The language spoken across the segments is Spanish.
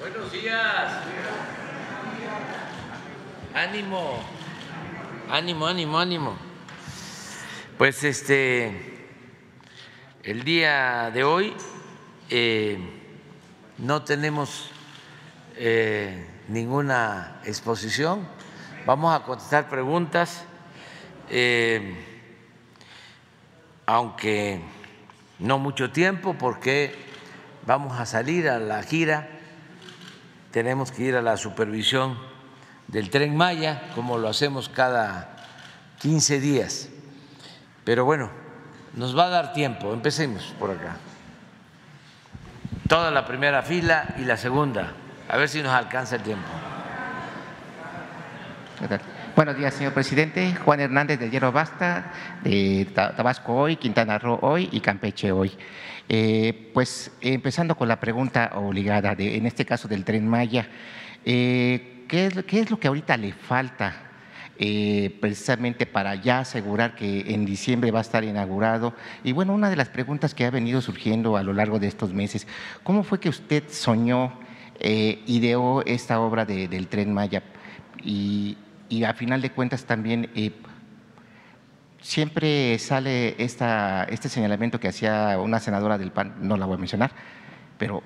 Buenos días. Ánimo. Ánimo, ánimo, ánimo. Pues este, el día de hoy eh, no tenemos eh, ninguna exposición. Vamos a contestar preguntas, eh, aunque no mucho tiempo, porque vamos a salir a la gira. Tenemos que ir a la supervisión del tren Maya, como lo hacemos cada 15 días. Pero bueno, nos va a dar tiempo. Empecemos por acá. Toda la primera fila y la segunda. A ver si nos alcanza el tiempo. Buenos días, señor presidente. Juan Hernández de Hierro Basta, de Tabasco hoy, Quintana Roo hoy y Campeche hoy. Eh, pues empezando con la pregunta obligada, de, en este caso del tren Maya, eh, ¿qué, es, ¿qué, es, lo que ahorita le falta eh, precisamente para ya asegurar que en diciembre va a estar inaugurado? Y bueno, una de las preguntas que ha venido surgiendo a lo largo de estos meses, ¿cómo fue que usted soñó, ideó esta obra de, del tren Maya? Y, a final de cuentas también siempre sale este señalamiento que hacía una senadora del PAN, no la voy a mencionar, pero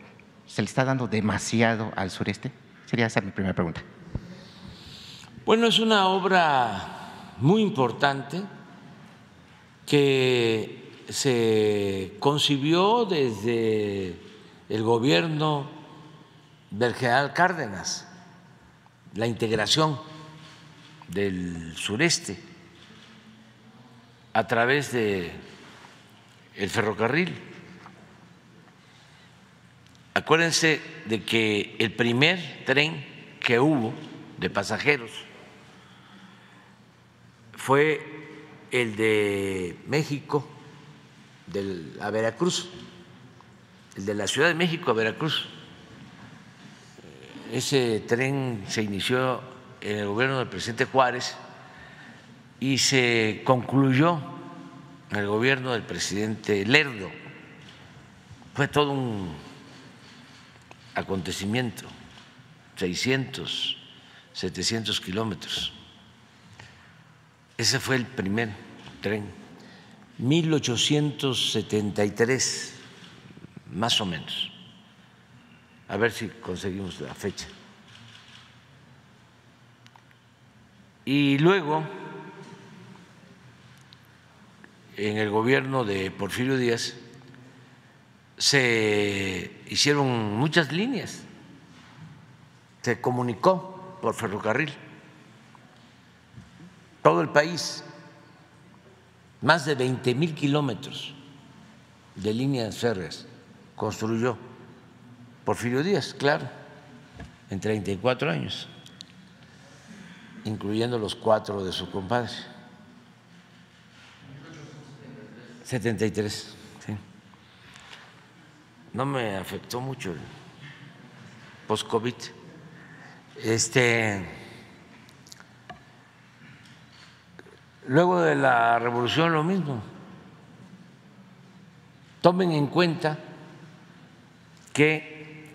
¿se le está dando demasiado al sureste? Sería esa mi primera pregunta. Bueno, es una obra muy importante que se concibió desde el gobierno del general Cárdenas, la integración del sureste a través de el ferrocarril. Acuérdense de que el primer tren que hubo de pasajeros fue el de México a Veracruz, el de la Ciudad de México a Veracruz. Ese tren se inició en el gobierno del presidente Juárez y se concluyó en el gobierno del presidente Lerdo. Fue todo un acontecimiento, 600, 700 kilómetros. Ese fue el primer tren, 1873, más o menos. A ver si conseguimos la fecha. Y luego en el gobierno de Porfirio Díaz se hicieron muchas líneas, se comunicó por ferrocarril todo el país, más de 20 mil kilómetros de líneas férreas construyó Porfirio Díaz, claro, en 34 años, incluyendo los cuatro de su compadre. 73, sí. No me afectó mucho el post-COVID. Este, luego de la revolución lo mismo. Tomen en cuenta que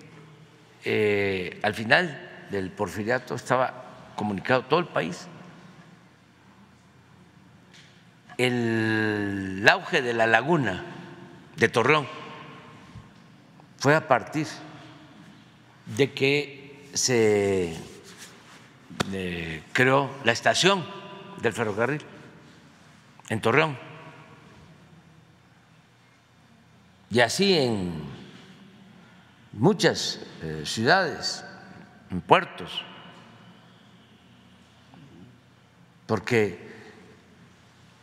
eh, al final del porfiriato estaba comunicado todo el país el auge de la laguna de Torreón fue a partir de que se eh, creó la estación del ferrocarril en Torreón. Y así en muchas eh, ciudades, en puertos, porque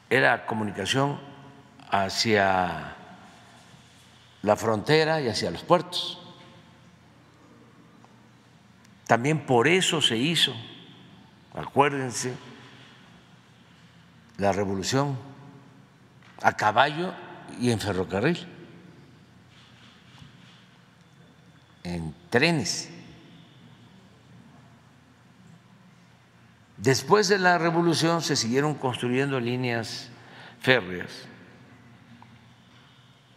era comunicación hacia la frontera y hacia los puertos. También por eso se hizo, acuérdense, la revolución a caballo y en ferrocarril, en trenes. Después de la revolución se siguieron construyendo líneas férreas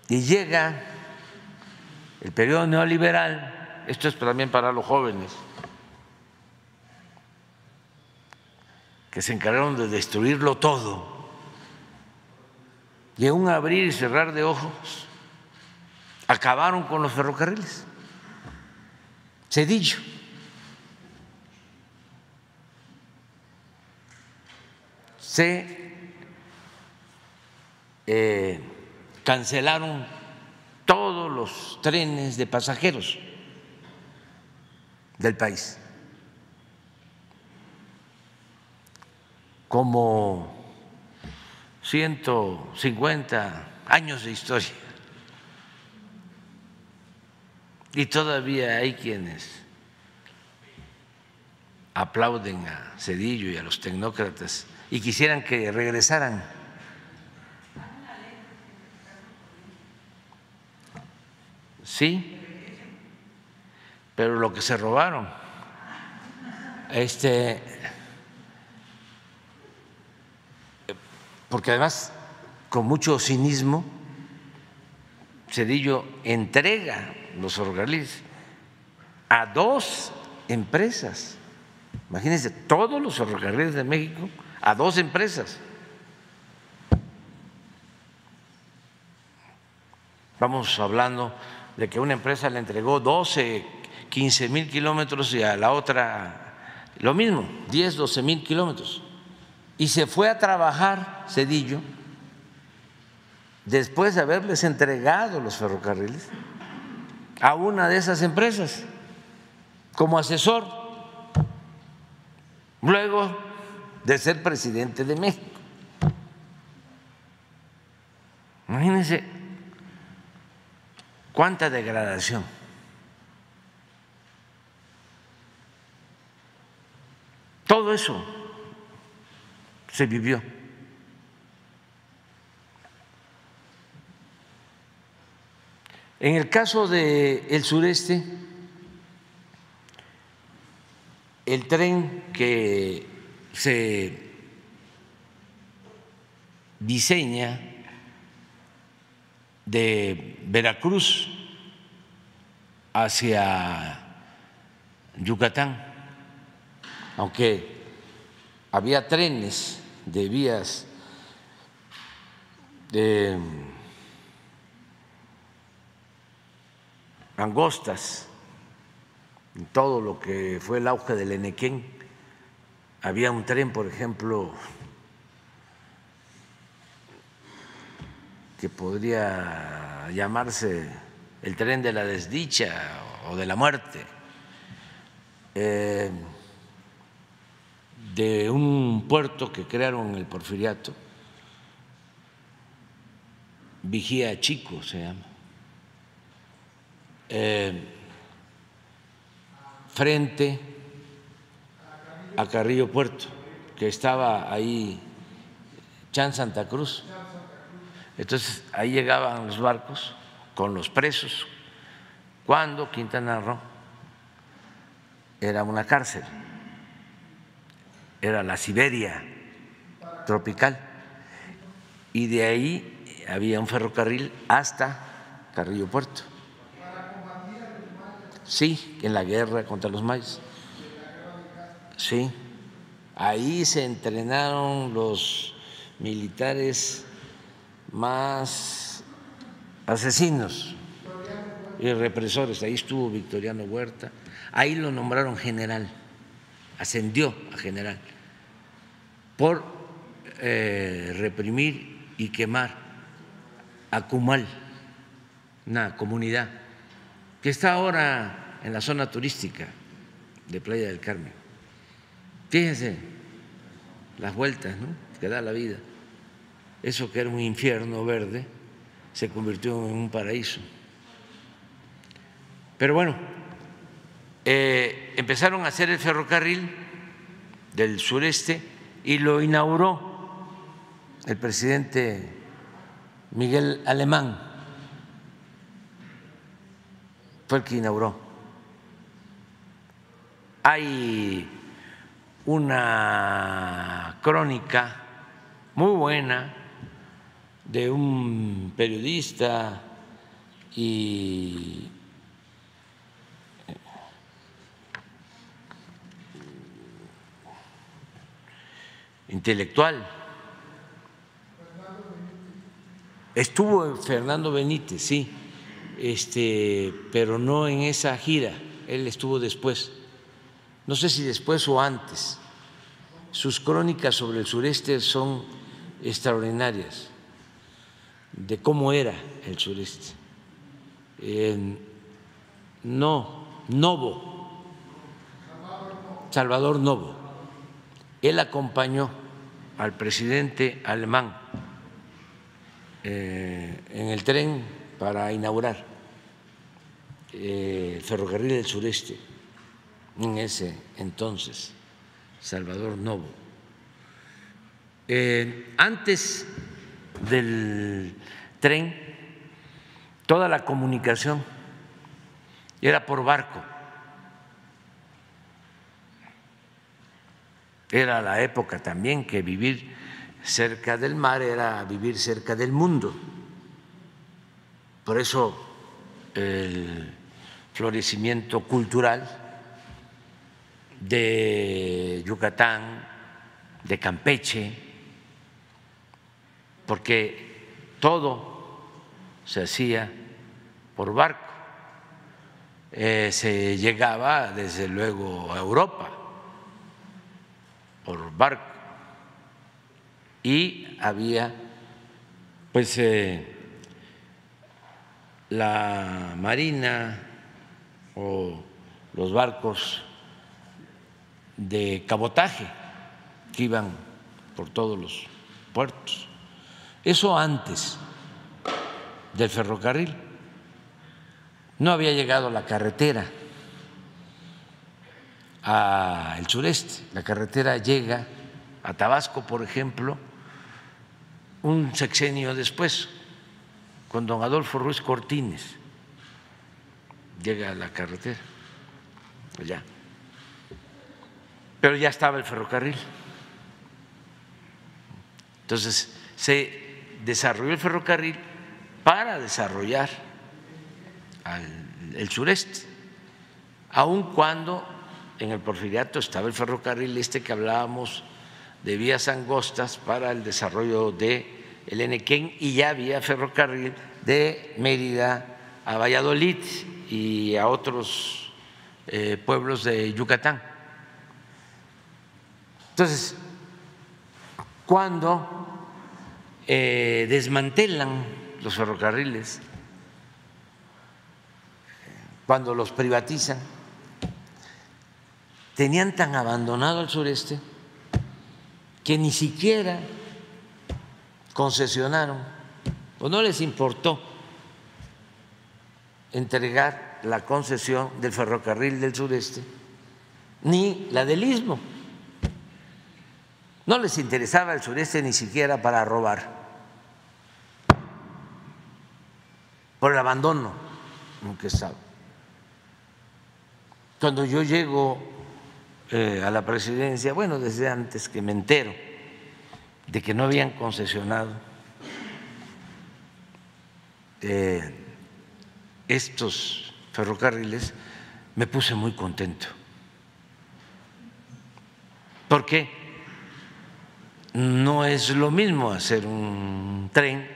y llega el periodo neoliberal esto es también para los jóvenes, que se encargaron de destruirlo todo. Y en un abrir y cerrar de ojos acabaron con los ferrocarriles. Cedillo. Se eh, cancelaron todos los trenes de pasajeros del país. Como 150 años de historia. Y todavía hay quienes aplauden a Cedillo y a los tecnócratas y quisieran que regresaran. Sí, pero lo que se robaron, este, porque además con mucho cinismo Cedillo entrega los ferrocarriles a dos empresas. Imagínense, todos los ferrocarriles de México a dos empresas. Vamos hablando de que una empresa le entregó 12, 15 mil kilómetros y a la otra lo mismo, 10, 12 mil kilómetros. Y se fue a trabajar Cedillo después de haberles entregado los ferrocarriles a una de esas empresas como asesor, luego de ser presidente de México. Imagínense cuánta degradación. Todo eso se vivió. En el caso del el sureste, el tren que se diseña de Veracruz hacia Yucatán, aunque había trenes de vías de angostas, en todo lo que fue el auge del Enequén. Había un tren, por ejemplo, que podría llamarse el tren de la desdicha o de la muerte, eh, de un puerto que crearon el Porfiriato, Vigía Chico se llama eh, frente a Carrillo Puerto, que estaba ahí, Chan Santa Cruz. Entonces ahí llegaban los barcos con los presos, cuando Quintana Roo era una cárcel, era la Siberia tropical, y de ahí había un ferrocarril hasta Carrillo Puerto. Sí, en la guerra contra los mayas. Sí, ahí se entrenaron los militares más asesinos y represores. Ahí estuvo Victoriano Huerta. Ahí lo nombraron general, ascendió a general por eh, reprimir y quemar a Cumal, una comunidad que está ahora en la zona turística de Playa del Carmen. Fíjense las vueltas que da la vida. Eso que era un infierno verde se convirtió en un paraíso. Pero bueno, eh, empezaron a hacer el ferrocarril del sureste y lo inauguró el presidente Miguel Alemán, fue el que inauguró hay una crónica muy buena de un periodista y eh, intelectual. Estuvo Fernando Benítez, sí, este, pero no en esa gira, él estuvo después no sé si después o antes. Sus crónicas sobre el sureste son extraordinarias, de cómo era el sureste. no, Novo, Salvador Novo, él acompañó al presidente alemán eh, en el tren para inaugurar eh, el ferrocarril del sureste en ese entonces, Salvador Novo. Eh, antes del tren, toda la comunicación era por barco. Era la época también que vivir cerca del mar era vivir cerca del mundo. Por eso el florecimiento cultural de Yucatán, de Campeche, porque todo se hacía por barco. Eh, se llegaba desde luego a Europa por barco y había pues eh, la marina o los barcos de cabotaje que iban por todos los puertos. Eso antes del ferrocarril. No había llegado la carretera al sureste. La carretera llega a Tabasco, por ejemplo, un sexenio después, con don Adolfo Ruiz Cortines, llega a la carretera, allá. Pero ya estaba el ferrocarril. Entonces se desarrolló el ferrocarril para desarrollar el sureste, aun cuando en el porfiriato estaba el ferrocarril este que hablábamos de vías angostas para el desarrollo de el Enequén y ya había ferrocarril de Mérida a Valladolid y a otros eh, pueblos de Yucatán. Entonces, cuando eh, desmantelan los ferrocarriles, cuando los privatizan, tenían tan abandonado al sureste que ni siquiera concesionaron o no les importó entregar la concesión del ferrocarril del sureste ni la del istmo. No les interesaba el sureste ni siquiera para robar, por el abandono en que estaba. Cuando yo llego eh, a la presidencia, bueno, desde antes que me entero de que no habían concesionado eh, estos ferrocarriles, me puse muy contento. Porque no es lo mismo hacer un tren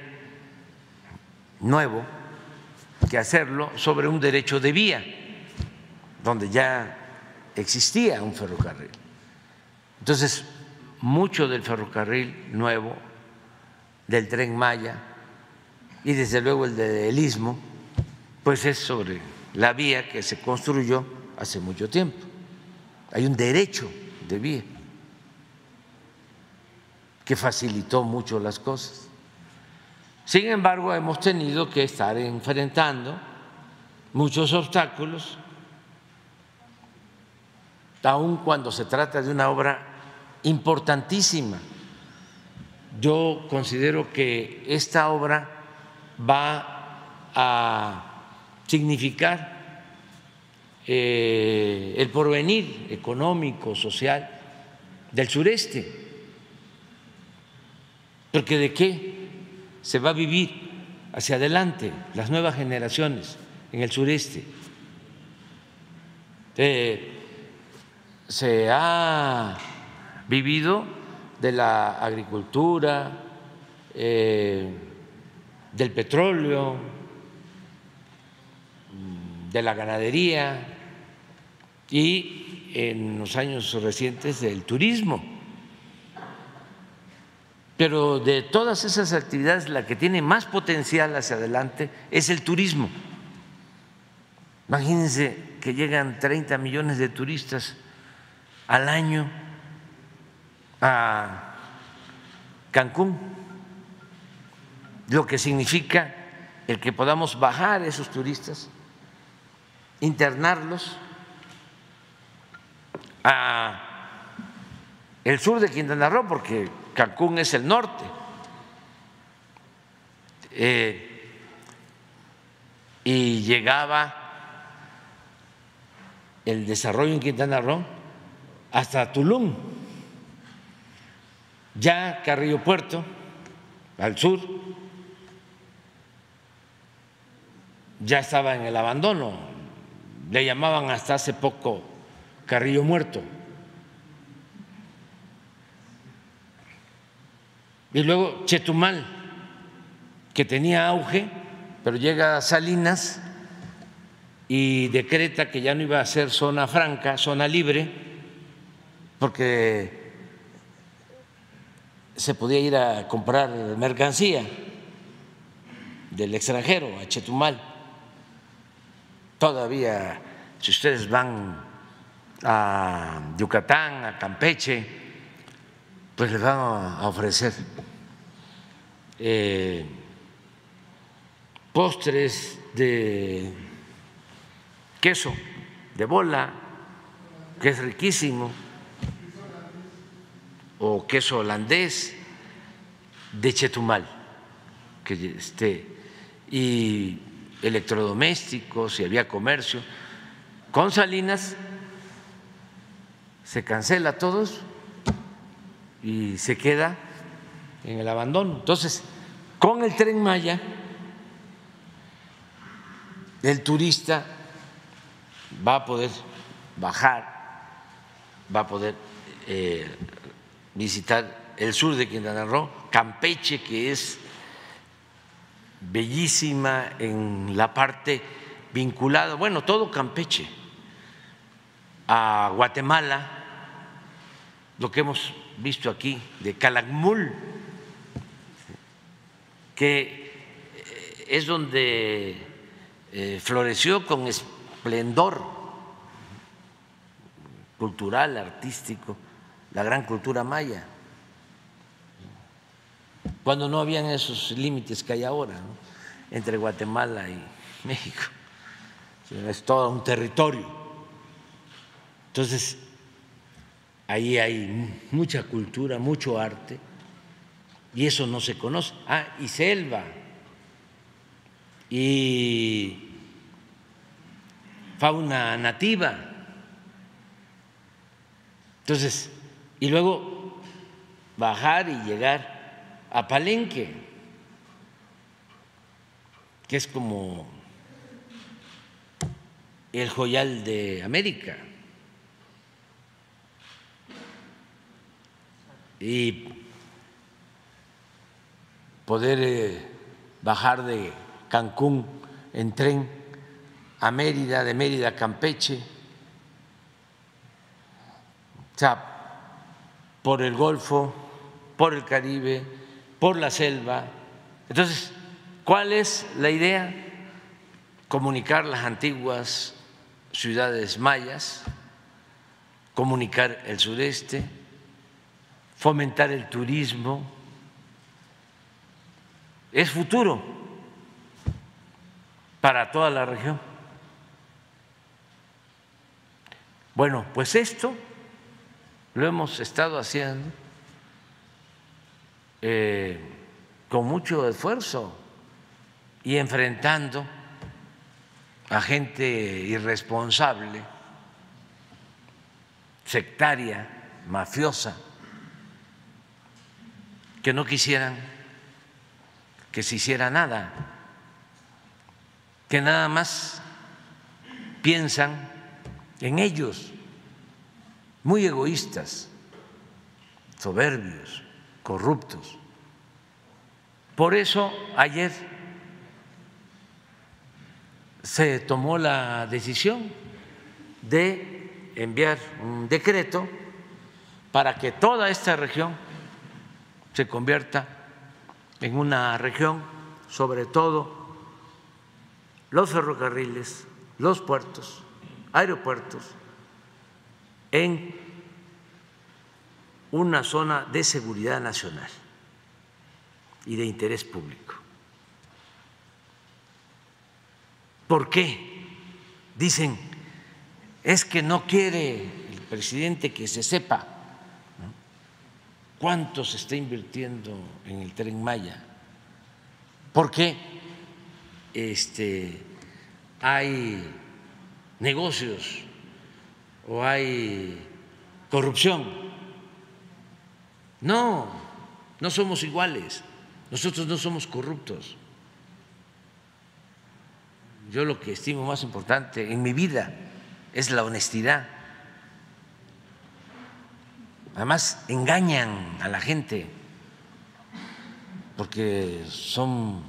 nuevo que hacerlo sobre un derecho de vía, donde ya existía un ferrocarril. Entonces, mucho del ferrocarril nuevo, del tren Maya y desde luego el del Istmo, pues es sobre la vía que se construyó hace mucho tiempo. Hay un derecho de vía que facilitó mucho las cosas. Sin embargo, hemos tenido que estar enfrentando muchos obstáculos aun cuando se trata de una obra importantísima. Yo considero que esta obra va a significar eh, el porvenir económico, social del sureste. Porque de qué se va a vivir hacia adelante las nuevas generaciones en el sureste. Eh, se ha vivido de la agricultura, eh, del petróleo, de la ganadería y en los años recientes del turismo. Pero de todas esas actividades, la que tiene más potencial hacia adelante es el turismo. Imagínense que llegan 30 millones de turistas al año a Cancún, lo que significa el que podamos bajar esos turistas, internarlos a el sur de Quintana Roo, porque Cancún es el norte. Eh, y llegaba el desarrollo en Quintana Roo hasta Tulum, ya Carrillo Puerto, al sur, ya estaba en el abandono, le llamaban hasta hace poco Carrillo Muerto. Y luego Chetumal, que tenía auge, pero llega a Salinas y decreta que ya no iba a ser zona franca, zona libre, porque se podía ir a comprar mercancía del extranjero a Chetumal. Todavía, si ustedes van a Yucatán, a Campeche, pues les van a ofrecer eh, postres de queso, de bola, que es riquísimo, o queso holandés de Chetumal, que este, y electrodomésticos y había comercio. Con Salinas se cancela todos y se queda en el abandono. Entonces, con el tren Maya, el turista va a poder bajar, va a poder eh, visitar el sur de Quintana Roo, Campeche, que es bellísima en la parte vinculada, bueno, todo Campeche, a Guatemala, lo que hemos visto aquí de Calakmul, que eh, es donde eh, floreció con esplendor cultural, artístico, la gran cultura maya cuando no habían esos límites que hay ahora entre Guatemala y México. Es todo un territorio. Entonces, ahí hay mucha cultura, mucho arte, y eso no se conoce. Ah, y selva, y fauna nativa. Entonces, y luego bajar y llegar a Palenque, que es como el joyal de América. Y poder eh, bajar de Cancún en tren a Mérida, de Mérida a Campeche, o sea, por el Golfo, por el Caribe, por la selva. Entonces, ¿cuál es la idea? Comunicar las antiguas ciudades mayas, comunicar el sureste, fomentar el turismo. Es futuro para toda la región. Bueno, pues esto lo hemos estado haciendo eh, con mucho esfuerzo y enfrentando a gente irresponsable, sectaria, mafiosa, que no quisieran que se hiciera nada, que nada más piensan en ellos, muy egoístas soberbios, corruptos. Por eso ayer se tomó la decisión de enviar un decreto para que toda esta región se convierta en una región, sobre todo los ferrocarriles, los puertos, aeropuertos, en una zona de seguridad nacional y de interés público. ¿Por qué? Dicen, es que no quiere el presidente que se sepa cuánto se está invirtiendo en el tren Maya. ¿Por qué este, hay negocios o hay corrupción. No, no somos iguales. Nosotros no somos corruptos. Yo lo que estimo más importante en mi vida es la honestidad. Además, engañan a la gente porque son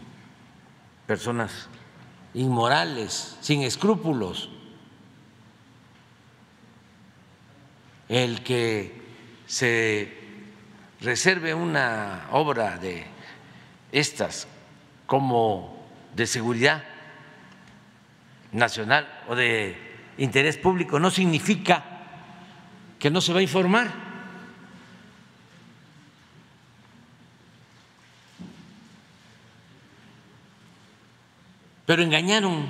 personas inmorales, sin escrúpulos. El que se reserve una obra de estas como de seguridad nacional o de interés público no significa que no se va a informar. Pero engañaron.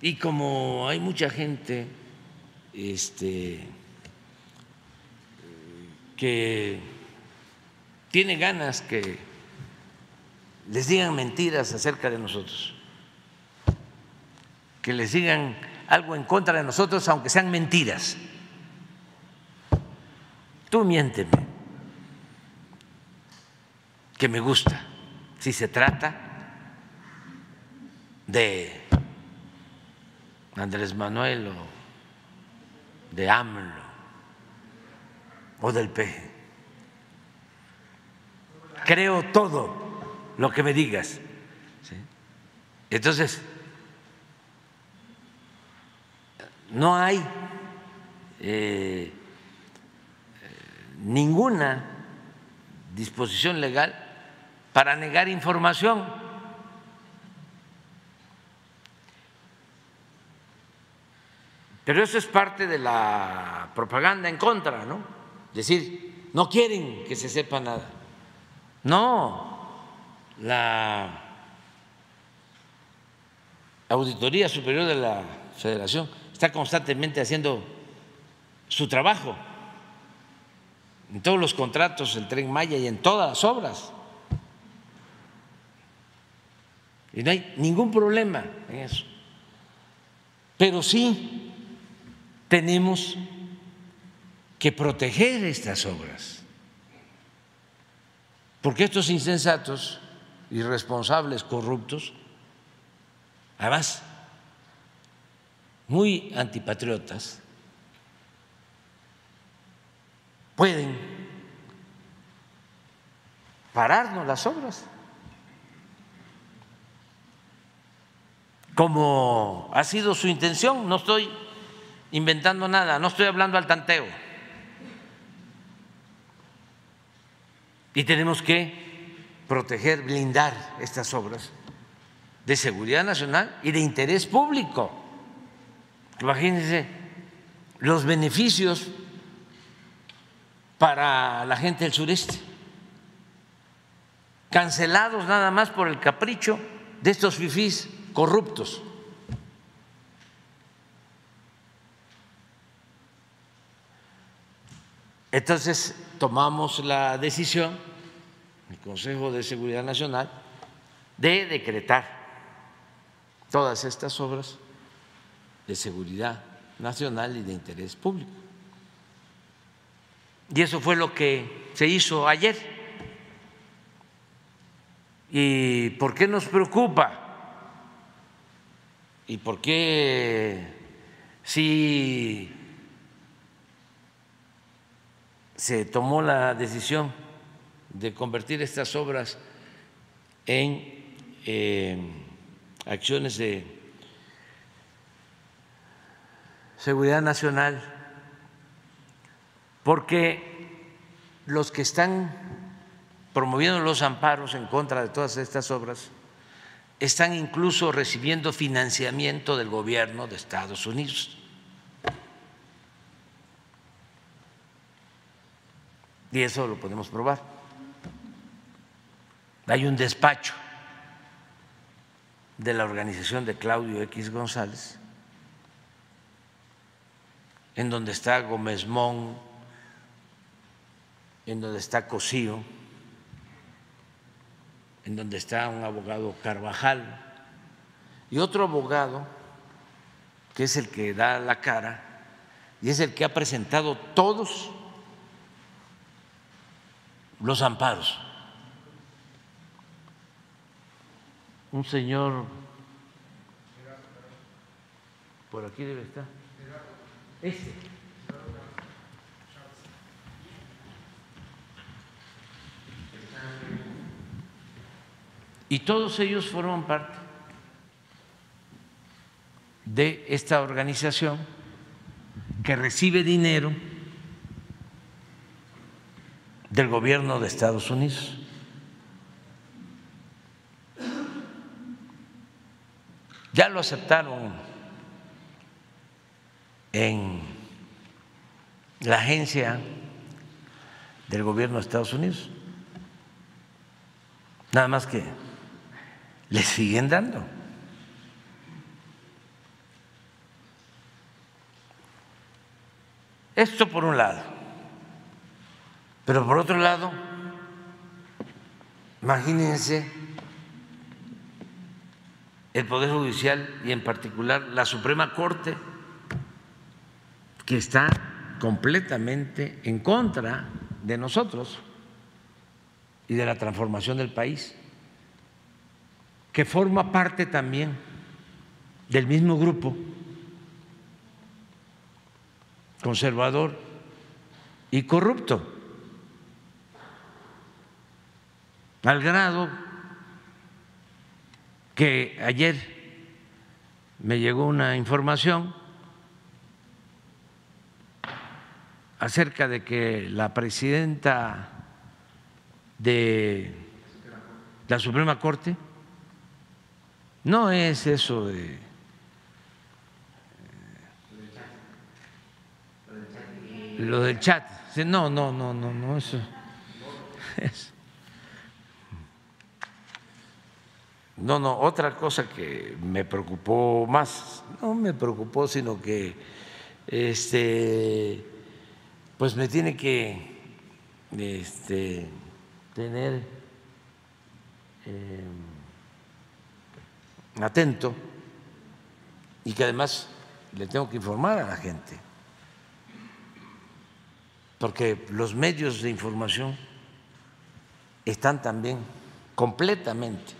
Y como hay mucha gente este, que tiene ganas que les digan mentiras acerca de nosotros, que les digan algo en contra de nosotros, aunque sean mentiras. Tú miénteme, que me gusta, si se trata de Andrés Manuel o de AMLO o del PG. Creo todo lo que me digas. Entonces, no hay eh, ninguna disposición legal para negar información. Pero eso es parte de la propaganda en contra, ¿no? Decir, no quieren que se sepa nada. No, la Auditoría Superior de la Federación está constantemente haciendo su trabajo en todos los contratos del tren Maya y en todas las obras. Y no hay ningún problema en eso. Pero sí tenemos que proteger estas obras, porque estos insensatos, irresponsables, corruptos, además muy antipatriotas, pueden pararnos las obras. Como ha sido su intención, no estoy inventando nada, no estoy hablando al tanteo. Y tenemos que proteger, blindar estas obras de seguridad nacional y de interés público. Imagínense los beneficios para la gente del sureste, cancelados nada más por el capricho de estos fifís corruptos. Entonces tomamos la decisión, el Consejo de Seguridad Nacional, de decretar todas estas obras de seguridad nacional y de interés público. Y eso fue lo que se hizo ayer. ¿Y por qué nos preocupa? ¿Y por qué si se tomó la decisión de convertir estas obras en eh, acciones de seguridad nacional, porque los que están promoviendo los amparos en contra de todas estas obras están incluso recibiendo financiamiento del gobierno de Estados Unidos. Y eso lo podemos probar. Hay un despacho de la organización de Claudio X González, en donde está Gómez Mon, en donde está Cosío, en donde está un abogado Carvajal y otro abogado que es el que da la cara y es el que ha presentado todos los amparos. Un señor, por aquí debe estar, este. Y todos ellos forman parte de esta organización que recibe dinero del gobierno de Estados Unidos. Ya lo aceptaron en la agencia del gobierno de Estados Unidos. Nada más que le siguen dando. Esto por un lado. Pero por otro lado, imagínense el Poder Judicial y en particular la Suprema Corte, que está completamente en contra de nosotros y de la transformación del país que forma parte también del mismo grupo conservador y corrupto, al grado que ayer me llegó una información acerca de que la presidenta de la Suprema Corte no es eso de... Lo del chat. No, no, no, no, no, eso. No, no, otra cosa que me preocupó más, no me preocupó, sino que este, pues me tiene que este, tener eh, atento y que además le tengo que informar a la gente, porque los medios de información están también completamente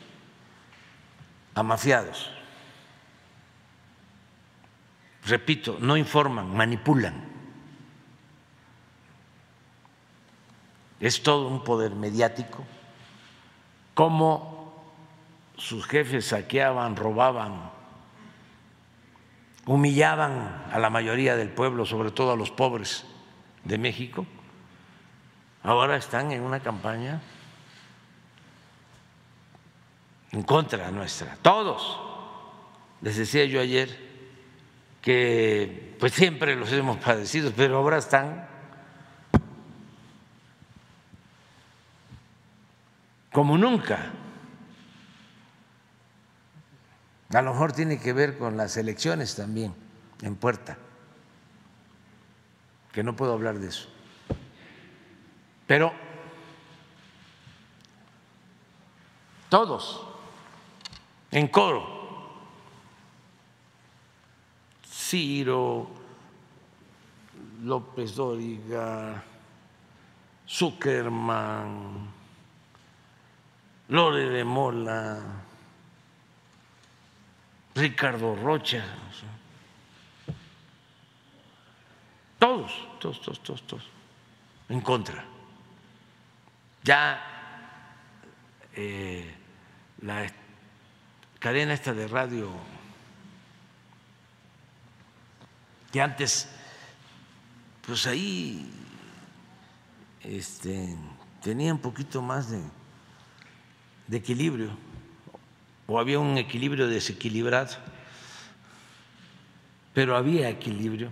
amafiados. Repito, no informan, manipulan. Es todo un poder mediático. como sus jefes saqueaban, robaban, humillaban a la mayoría del pueblo, sobre todo a los pobres de México, ahora están en una campaña en contra nuestra, todos. Les decía yo ayer que pues siempre los hemos padecido, pero ahora están como nunca. A lo mejor tiene que ver con las elecciones también en puerta, que no puedo hablar de eso. Pero todos, en coro, Ciro, López Dóriga, Zuckerman, Lore de Mola, Ricardo Rocha, todos, todos, todos, todos, todos. en contra. Ya eh, la cadena esta de radio que antes, pues ahí este, tenía un poquito más de, de equilibrio, o había un equilibrio desequilibrado, pero había equilibrio.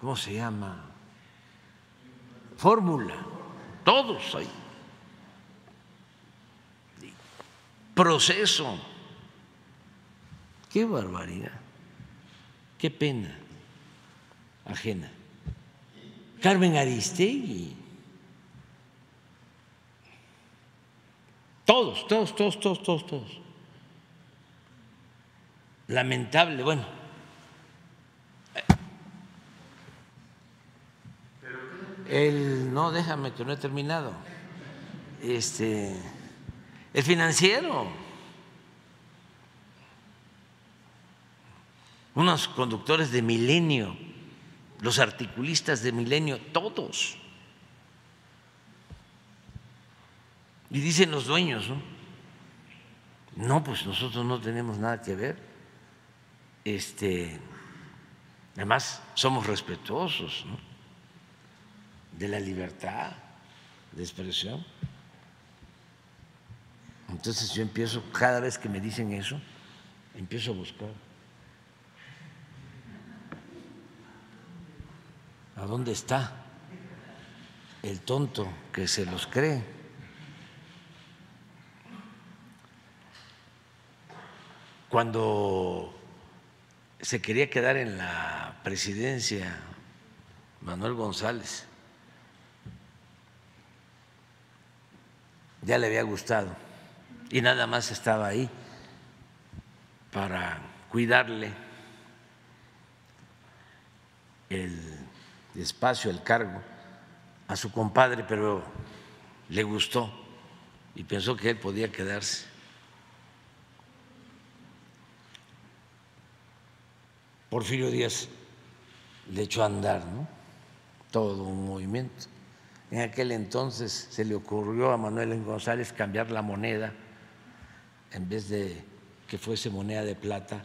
¿Cómo se llama? Fórmula, todos ahí. Proceso. Qué barbaridad. Qué pena ajena. Carmen Aristegui. Todos, todos, todos, todos, todos, todos. Lamentable, bueno. El, no, déjame que no he terminado. Este, el financiero. unos conductores de milenio, los articulistas de milenio, todos. Y dicen los dueños, ¿no? No, pues nosotros no tenemos nada que ver. Este, además, somos respetuosos de la libertad de expresión. Entonces yo empiezo, cada vez que me dicen eso, empiezo a buscar. ¿A dónde está el tonto que se los cree? Cuando se quería quedar en la presidencia Manuel González, ya le había gustado y nada más estaba ahí para cuidarle el espacio, el cargo a su compadre, pero le gustó y pensó que él podía quedarse. Porfirio Díaz le echó a andar ¿no? todo un movimiento. En aquel entonces se le ocurrió a Manuel González cambiar la moneda en vez de que fuese moneda de plata,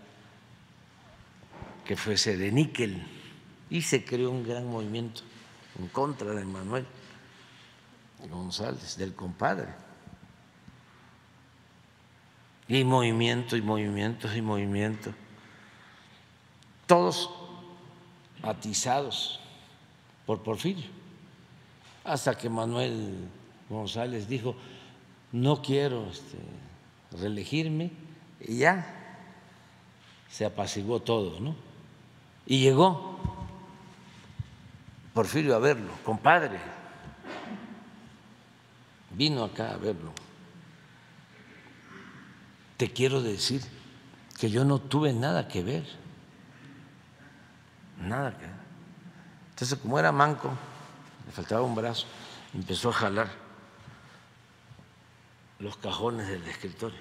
que fuese de níquel y se creó un gran movimiento en contra de Manuel González, del compadre. Y movimiento y movimientos y movimientos. Todos atizados por Porfirio. Hasta que Manuel González dijo, no quiero este, reelegirme, y ya se apaciguó todo, ¿no? Y llegó Porfirio a verlo, compadre. Vino acá a verlo. Te quiero decir que yo no tuve nada que ver. Nada que ver. Entonces, como era manco, le faltaba un brazo, empezó a jalar los cajones del escritorio.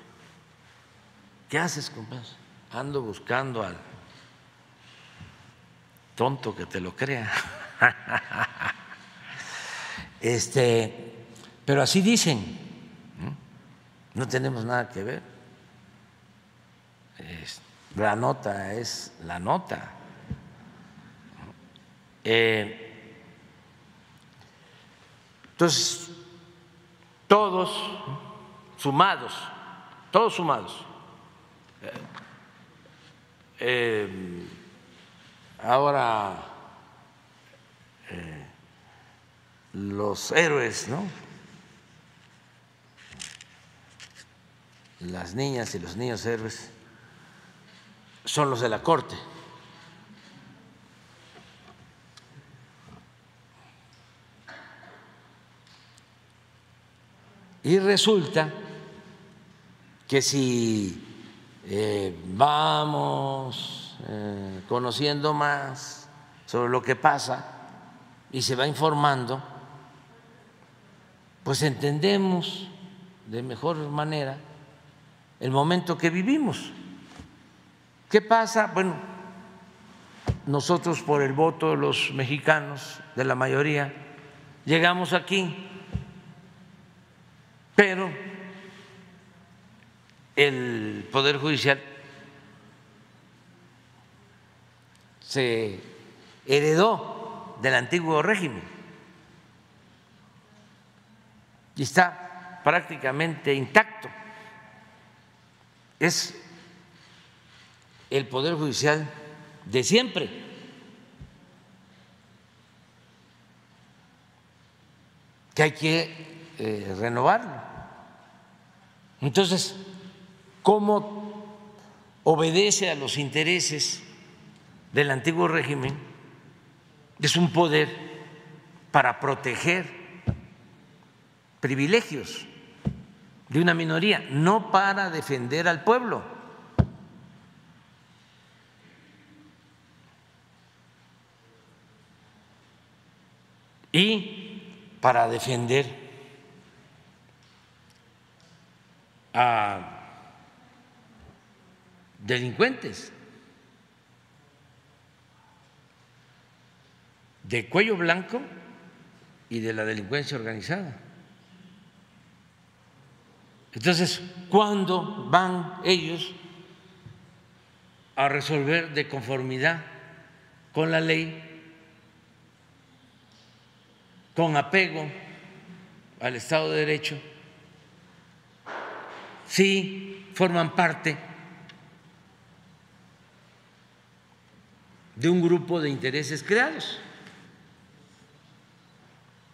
¿Qué haces, compadre? Ando buscando al tonto que te lo crea. Este, pero así dicen, no tenemos nada que ver. La nota es la nota. Eh, entonces, todos sumados, todos sumados. Eh, eh, ahora los héroes, ¿no? Las niñas y los niños héroes son los de la corte. Y resulta que si eh, vamos eh, conociendo más sobre lo que pasa y se va informando, pues entendemos de mejor manera el momento que vivimos. ¿Qué pasa? Bueno, nosotros por el voto de los mexicanos, de la mayoría, llegamos aquí, pero el Poder Judicial se heredó del antiguo régimen y está prácticamente intacto. Es el Poder Judicial de siempre. que hay que eh, renovarlo. Entonces, ¿cómo obedece a los intereses del antiguo régimen? Es un poder para proteger privilegios de una minoría, no para defender al pueblo. y para defender a delincuentes de cuello blanco y de la delincuencia organizada. Entonces, ¿cuándo van ellos a resolver de conformidad con la ley con apego al Estado de Derecho, sí forman parte de un grupo de intereses creados,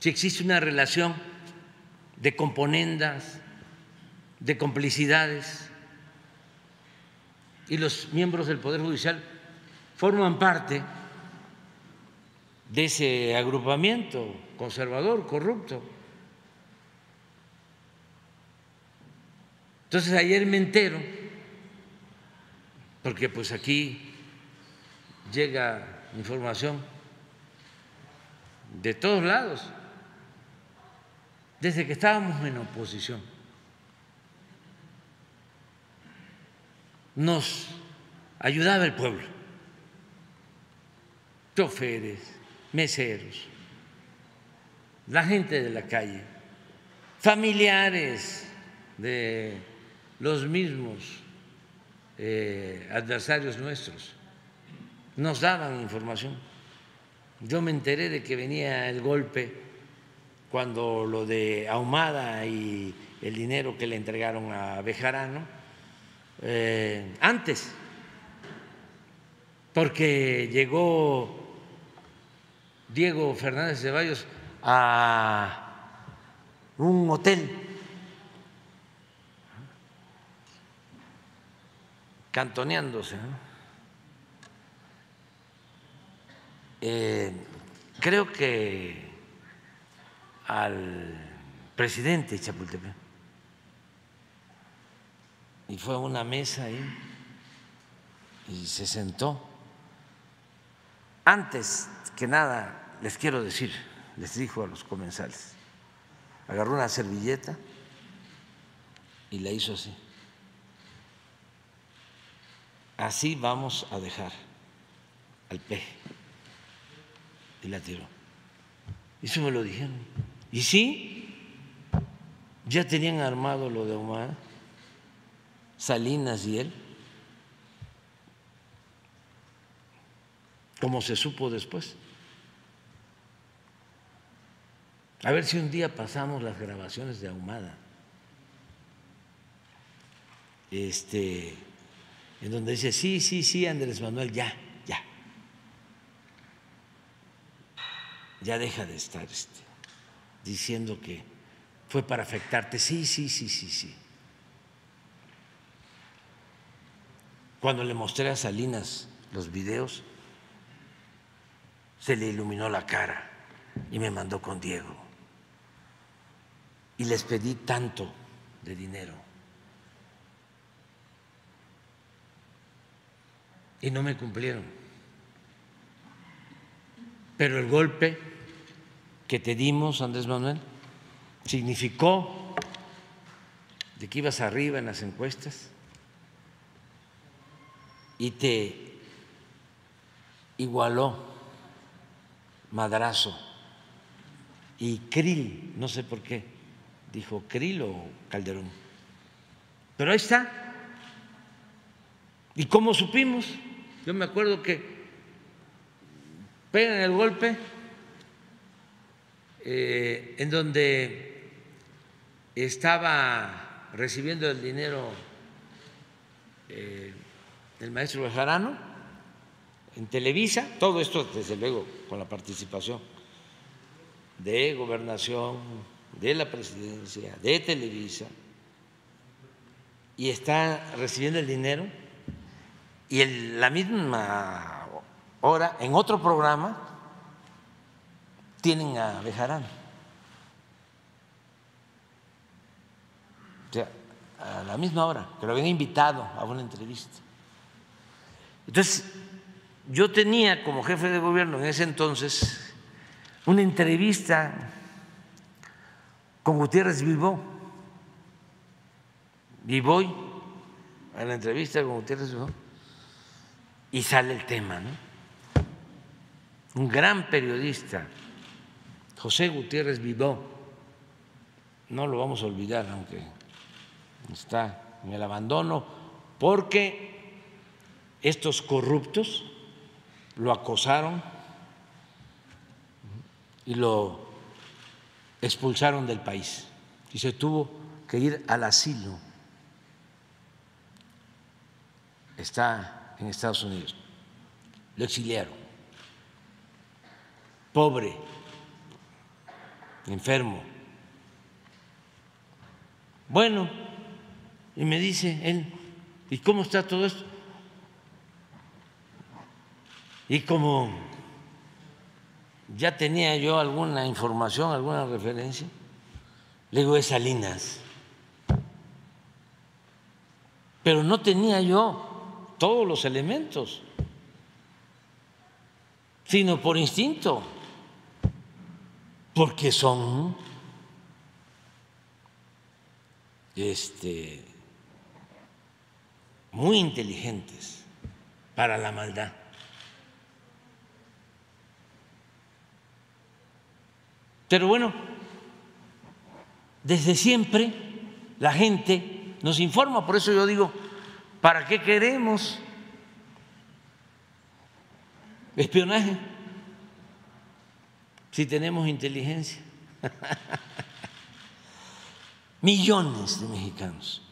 si existe una relación de componendas, de complicidades, y los miembros del Poder Judicial forman parte de ese agrupamiento conservador, corrupto. Entonces ayer me entero, porque pues aquí llega información de todos lados, desde que estábamos en oposición. Nos ayudaba el pueblo, choferes, meseros, la gente de la calle, familiares de los mismos eh, adversarios nuestros, nos daban información. Yo me enteré de que venía el golpe cuando lo de Ahumada y el dinero que le entregaron a Bejarano, eh, antes, porque llegó Diego Fernández Ceballos a un hotel cantoneándose. Eh, creo que al presidente Chapultepec y fue a una mesa ahí y se sentó. Antes que nada, les quiero decir, les dijo a los comensales, agarró una servilleta y la hizo así. Así vamos a dejar al peje. Y la tiró. Eso me lo dijeron. Y sí, ya tenían armado lo de Omar, Salinas y él, como se supo después. A ver si un día pasamos las grabaciones de Ahumada. Este, en donde dice, sí, sí, sí, Andrés Manuel, ya, ya. Deja de estar este, diciendo que fue para afectarte. Sí, sí, sí, sí, sí. Cuando le mostré a Salinas los videos, se le iluminó la cara y me mandó con Diego y les pedí tanto de dinero. Y no me cumplieron. Pero el golpe que te dimos, Andrés Manuel, significó de que ibas arriba en las encuestas y te igualó Madrazo y Krill, no sé por qué, dijo Krill o Calderón. Pero ahí está. ¿Y cómo supimos? Yo me acuerdo que pegan el golpe eh, en donde estaba recibiendo el dinero eh, el maestro Bejarano en Televisa, todo esto desde luego con la participación de gobernación, de la presidencia, de Televisa, y está recibiendo el dinero y en la misma hora, en otro programa, tienen a Bejarano. O sea, a la misma hora, que lo habían invitado a una entrevista. Entonces, yo tenía como jefe de gobierno en ese entonces una entrevista con Gutiérrez Bilbao y voy a la entrevista con Gutiérrez Bilbao y sale el tema, ¿no? Un gran periodista, José Gutiérrez Bilbao, no lo vamos a olvidar, aunque está en el abandono, porque estos corruptos lo acosaron y lo expulsaron del país y se tuvo que ir al asilo. Está en Estados Unidos. Lo exiliaron. Pobre, enfermo. Bueno, y me dice él, ¿y cómo está todo esto? Y como ya tenía yo alguna información, alguna referencia, le digo, es Salinas. Pero no tenía yo todos los elementos, sino por instinto, porque son este, muy inteligentes para la maldad. Pero bueno, desde siempre la gente nos informa, por eso yo digo, ¿para qué queremos espionaje si tenemos inteligencia? Millones de mexicanos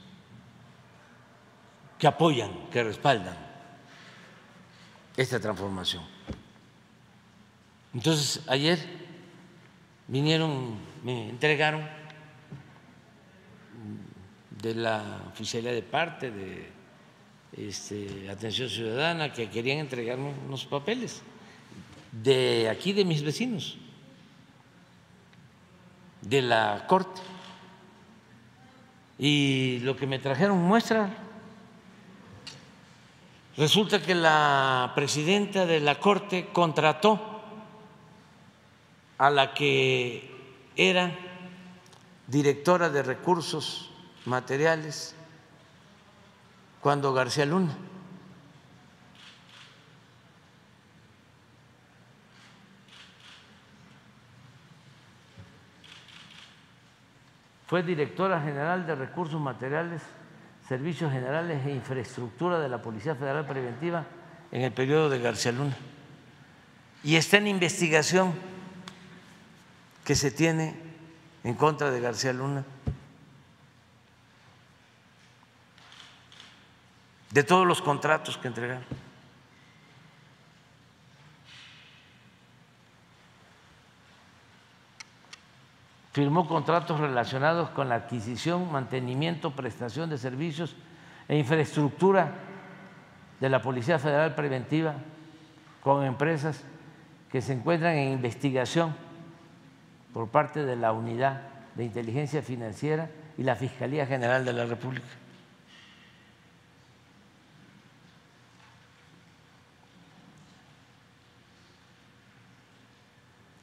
que apoyan, que respaldan esta transformación. Entonces, ayer vinieron, me entregaron de la oficialidad de parte de este, Atención Ciudadana que querían entregarme unos papeles de aquí de mis vecinos, de la corte. Y lo que me trajeron muestra, resulta que la presidenta de la corte contrató a la que era directora de recursos materiales cuando García Luna. Fue directora general de recursos materiales, servicios generales e infraestructura de la Policía Federal Preventiva en el periodo de García Luna. Y está en investigación que se tiene en contra de García Luna, de todos los contratos que entregaron. Firmó contratos relacionados con la adquisición, mantenimiento, prestación de servicios e infraestructura de la Policía Federal Preventiva con empresas que se encuentran en investigación por parte de la Unidad de Inteligencia Financiera y la Fiscalía General de la República.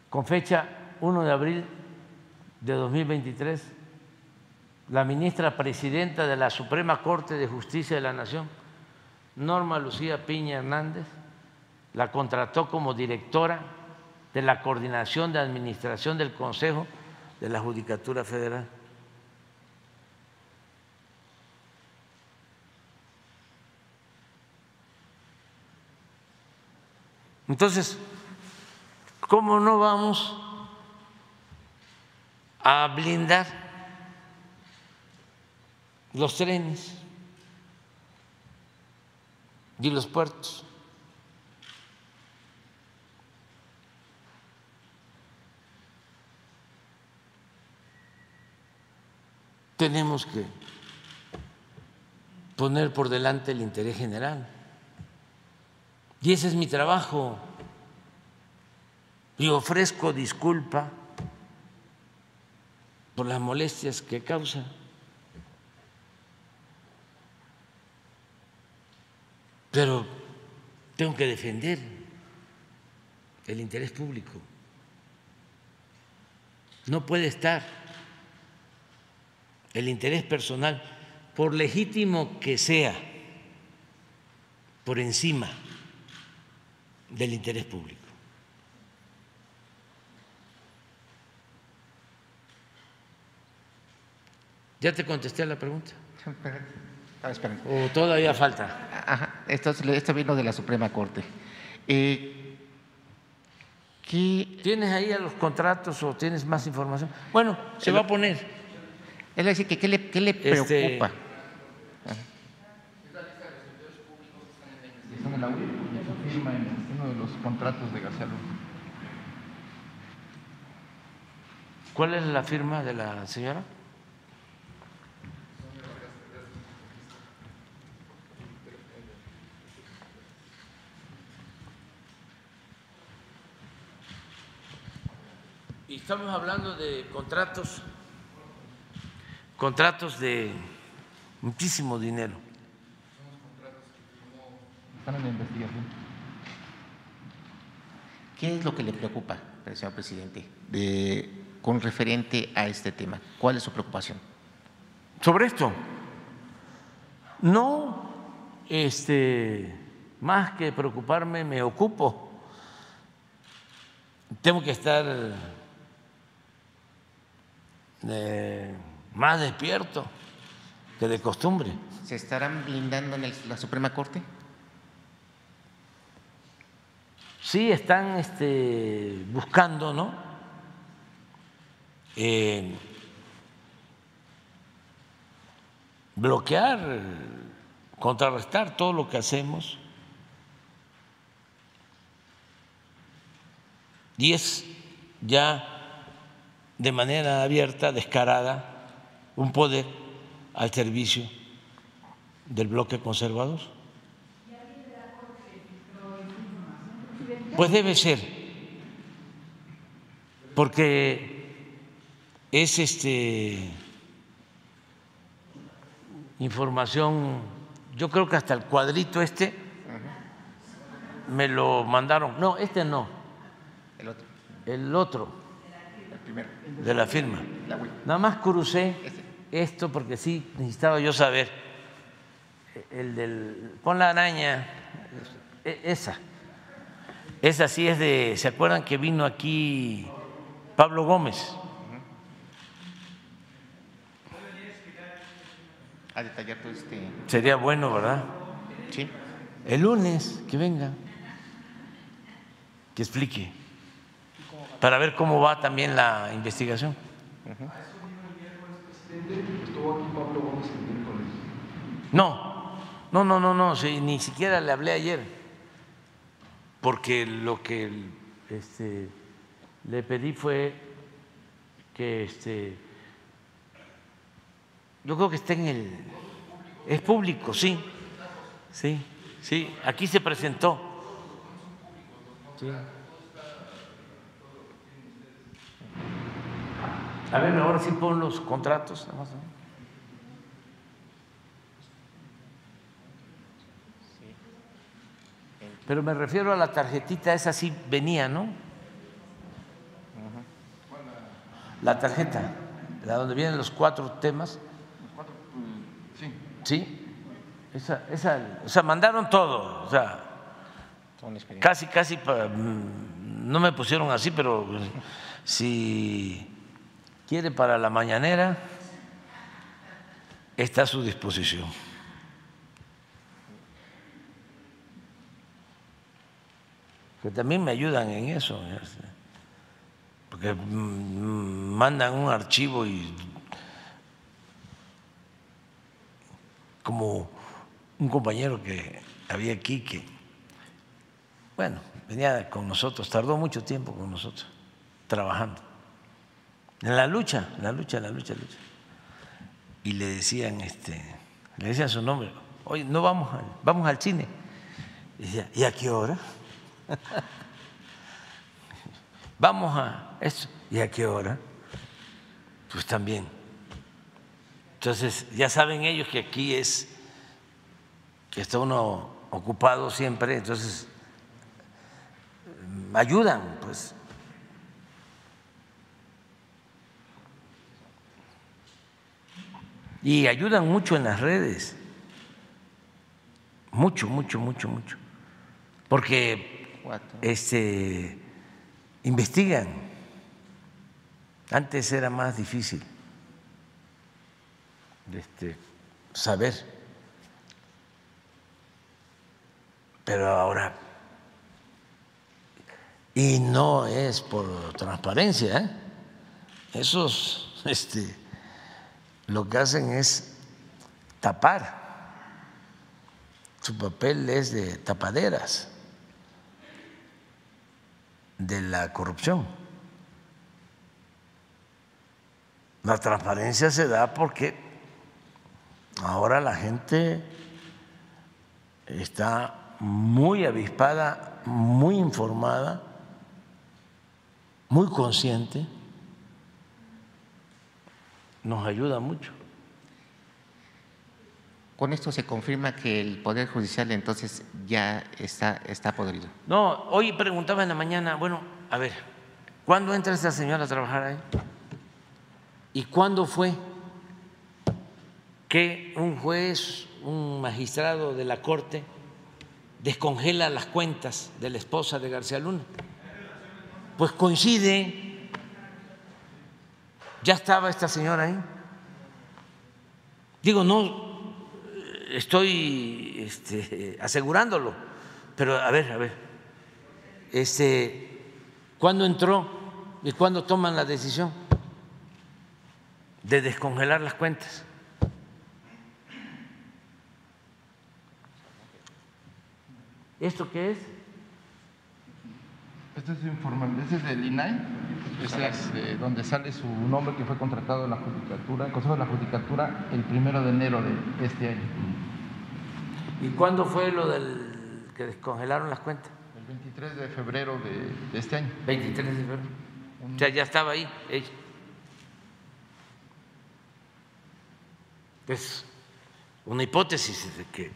Con fecha 1 de abril de 2023, la ministra presidenta de la Suprema Corte de Justicia de la Nación, Norma Lucía Piña Hernández, la contrató como directora de la coordinación de administración del Consejo de la Judicatura Federal. Entonces, ¿cómo no vamos a blindar los trenes y los puertos? Tenemos que poner por delante el interés general. Y ese es mi trabajo. Y ofrezco disculpa por las molestias que causa. Pero tengo que defender el interés público. No puede estar el interés personal, por legítimo que sea, por encima del interés público. ¿Ya te contesté a la pregunta? ¿O todavía falta? Ajá, esto, esto vino de la Suprema Corte. Eh, ¿Tienes ahí a los contratos o tienes más información? Bueno, se va a poner. Es decir, ¿qué le, qué le este, preocupa? contratos de García Luna. ¿Cuál es la firma de la señora? Estamos hablando de contratos, contratos de muchísimo dinero. Están en la investigación. ¿Qué es lo que le preocupa, señor presidente, con referente a este tema? ¿Cuál es su preocupación? Sobre esto, no, este, más que preocuparme, me ocupo. Tengo que estar eh, más despierto que de costumbre. ¿Se estarán blindando en la Suprema Corte? sí están este, buscando, ¿no? Eh, bloquear, contrarrestar todo lo que hacemos. Y es ya de manera abierta, descarada, un poder al servicio del bloque conservador. Pues debe ser, porque es este información, yo creo que hasta el cuadrito este me lo mandaron, no, este no, el otro, el otro, de la firma. Nada más crucé esto porque sí necesitaba yo saber el del, pon la araña, e, esa. Esa sí es de, ¿se acuerdan que vino aquí Pablo Gómez? A detallar todo este. Sería bueno, ¿verdad? Sí. El lunes que venga, que explique, para ver cómo va también la investigación. No, no, no, no, no, ni siquiera le hablé ayer porque lo que este, le pedí fue que este, yo creo que está en el es público, sí, sí, sí, aquí se presentó. A ver, ahora sí pon los contratos. Pero me refiero a la tarjetita, esa sí venía, ¿no? La tarjeta, la donde vienen los cuatro temas. Sí. Sí. Esa, esa, o sea, mandaron todo, o sea, Casi, casi, mm, no me pusieron así, pero si quiere para la mañanera, está a su disposición. Que también me ayudan en eso, porque mm, mandan un archivo y como un compañero que había aquí que, bueno, venía con nosotros, tardó mucho tiempo con nosotros, trabajando, en la lucha, la lucha, la lucha, lucha. Y le decían, este, le decían su nombre, oye, no vamos al, vamos al cine. Y decía, ¿y a qué hora? vamos a eso, ¿y a qué hora? Pues también entonces, ya saben ellos que aquí es que está uno ocupado siempre, entonces ayudan, pues. Y ayudan mucho en las redes. Mucho, mucho, mucho, mucho. Porque este investigan. Antes era más difícil este, saber. Pero ahora, y no es por transparencia, ¿eh? esos este, lo que hacen es tapar. Su papel es de tapaderas de la corrupción. La transparencia se da porque Ahora la gente está muy avispada, muy informada, muy consciente, nos ayuda mucho. Con esto se confirma que el Poder Judicial entonces ya está, está podrido. No, hoy preguntaba en la mañana, bueno, a ver, ¿cuándo entra esta señora a trabajar ahí? ¿Y cuándo fue? que un juez, un magistrado de la Corte descongela las cuentas de la esposa de García Luna. Pues coincide, ya estaba esta señora ahí. Digo, no estoy este, asegurándolo, pero a ver, a ver, este, ¿cuándo entró y cuándo toman la decisión de descongelar las cuentas? ¿Esto qué es? Este es informe, este es del INAI, este es donde sale su nombre que fue contratado en la Judicatura, el Consejo de la Judicatura, el primero de enero de este año. ¿Y cuándo fue lo del que descongelaron las cuentas? El 23 de febrero de, este año. 23 de febrero. O sea, ya estaba ahí ella. Es una hipótesis de que.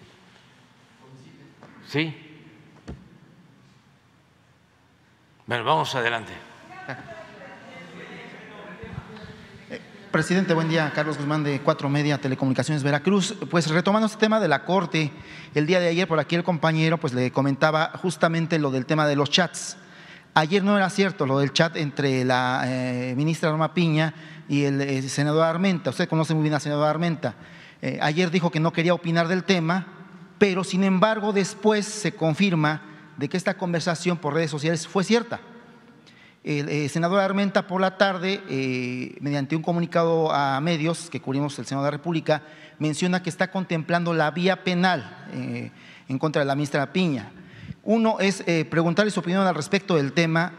Sí. Bueno, vamos adelante. Presidente, buen día. Carlos Guzmán de Cuatro Media Telecomunicaciones Veracruz. Pues retomando este tema de la Corte, el día de ayer por aquí el compañero pues le comentaba justamente lo del tema de los chats. Ayer no era cierto lo del chat entre la eh, ministra Norma Piña y el, eh, senador Armenta. Usted conoce muy bien al senador Armenta. Eh, ayer dijo que no quería opinar del tema, pero sin embargo después se confirma de que esta conversación por redes sociales fue cierta. El, eh, senador Armenta por la tarde, eh, mediante un comunicado a medios que cubrimos el Senado de la República, menciona que está contemplando la vía penal eh, en contra de la ministra Piña. Uno es preguntarle su opinión al respecto del tema.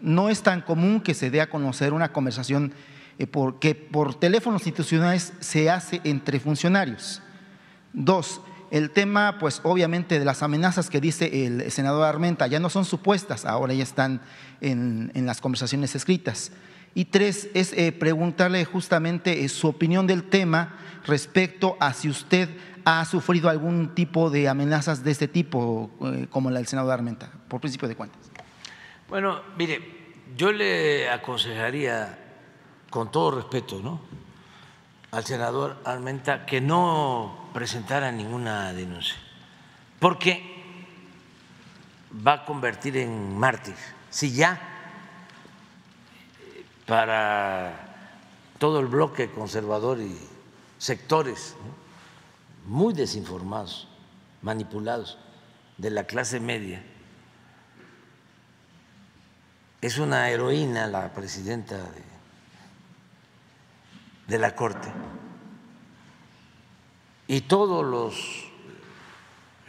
no es tan común que se dé a conocer una conversación que por teléfonos institucionales se hace entre funcionarios. Dos, el tema, pues obviamente, de las amenazas que dice el senador Armenta ya no son supuestas, ahora ya están en, las conversaciones escritas. Y tres, es eh, preguntarle justamente eh, su opinión del tema respecto a si usted ha sufrido algún tipo de amenazas de este tipo, eh, como la del senador Armenta, por principio de cuentas. Bueno, mire, yo le aconsejaría, con todo respeto, ¿no? al senador Armenta que no presentara ninguna denuncia, porque va a convertir en mártir. Si ya para todo el bloque conservador y sectores muy desinformados, manipulados de la clase media, es una heroína la presidenta de, de la Corte. Y todos los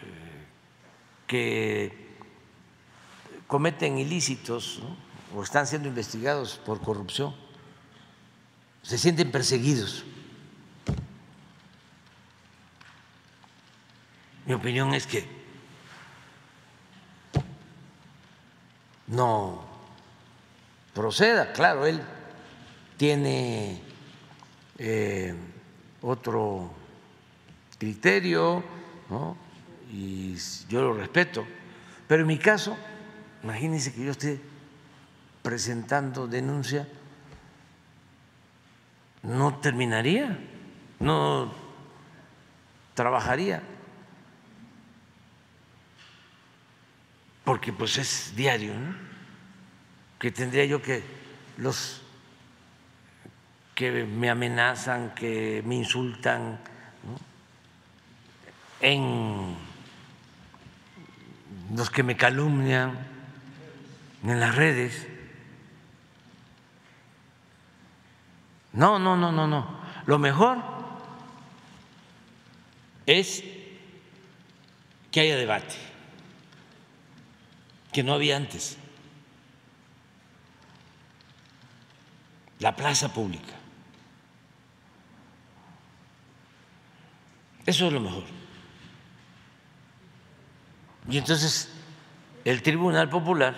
eh, que cometen ilícitos o están siendo investigados por corrupción se sienten perseguidos. Mi opinión es que no proceda. Claro, él tiene eh, otro criterio y yo lo respeto, pero en mi caso, imagínense que yo esté presentando denuncia, no terminaría, no trabajaría, porque pues es diario, ¿no? que tendría yo que los que me amenazan, que me insultan en los que me calumnian en las redes. No, no, no, no, no. Lo mejor es que haya debate, que no había antes. la plaza pública. Eso es lo mejor. Y entonces el Tribunal Popular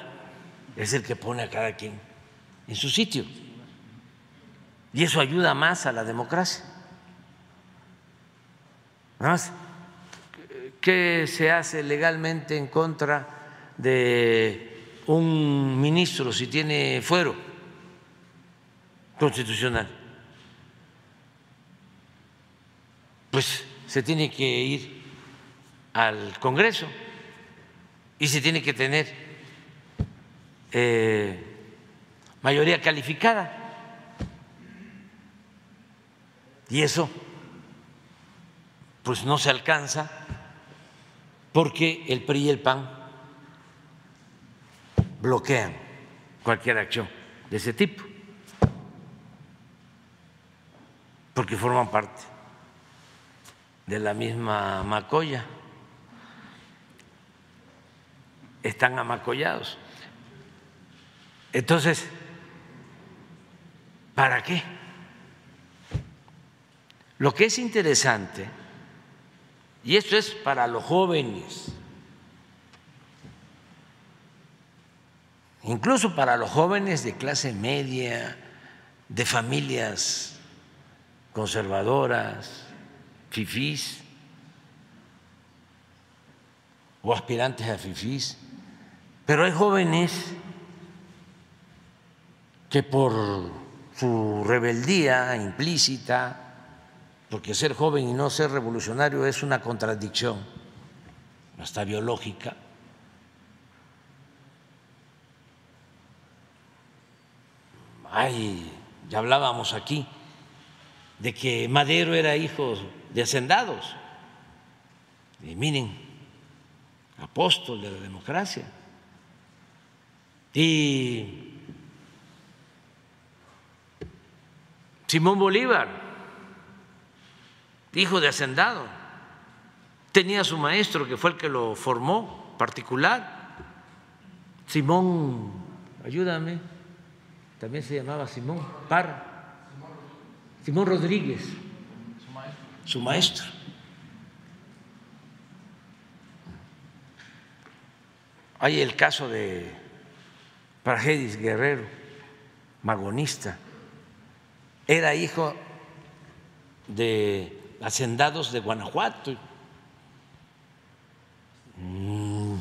es el que pone a cada quien en su sitio. Y eso ayuda más a la democracia. más, ¿qué se hace legalmente en contra de un ministro si tiene fuero? constitucional. Pues se tiene que ir al Congreso y se tiene que tener eh, mayoría calificada. Y eso pues no se alcanza porque el PRI y el PAN bloquean cualquier acción de ese tipo. porque forman parte de la misma Macoya, están amacollados. Entonces, ¿para qué? Lo que es interesante, y esto es para los jóvenes, incluso para los jóvenes de clase media, de familias conservadoras, fifís o aspirantes a fifís, pero hay jóvenes que por su rebeldía implícita, porque ser joven y no ser revolucionario es una contradicción, hasta biológica, hay, ya hablábamos aquí, de que Madero era hijo de hacendados. Y miren, apóstol de la democracia. Y Simón Bolívar, hijo de hacendado, tenía su maestro que fue el que lo formó, particular. Simón, ayúdame, también se llamaba Simón Parra Simón Rodríguez, su maestro. Hay el caso de Pragedis Guerrero, magonista. Era hijo de hacendados de Guanajuato, mm,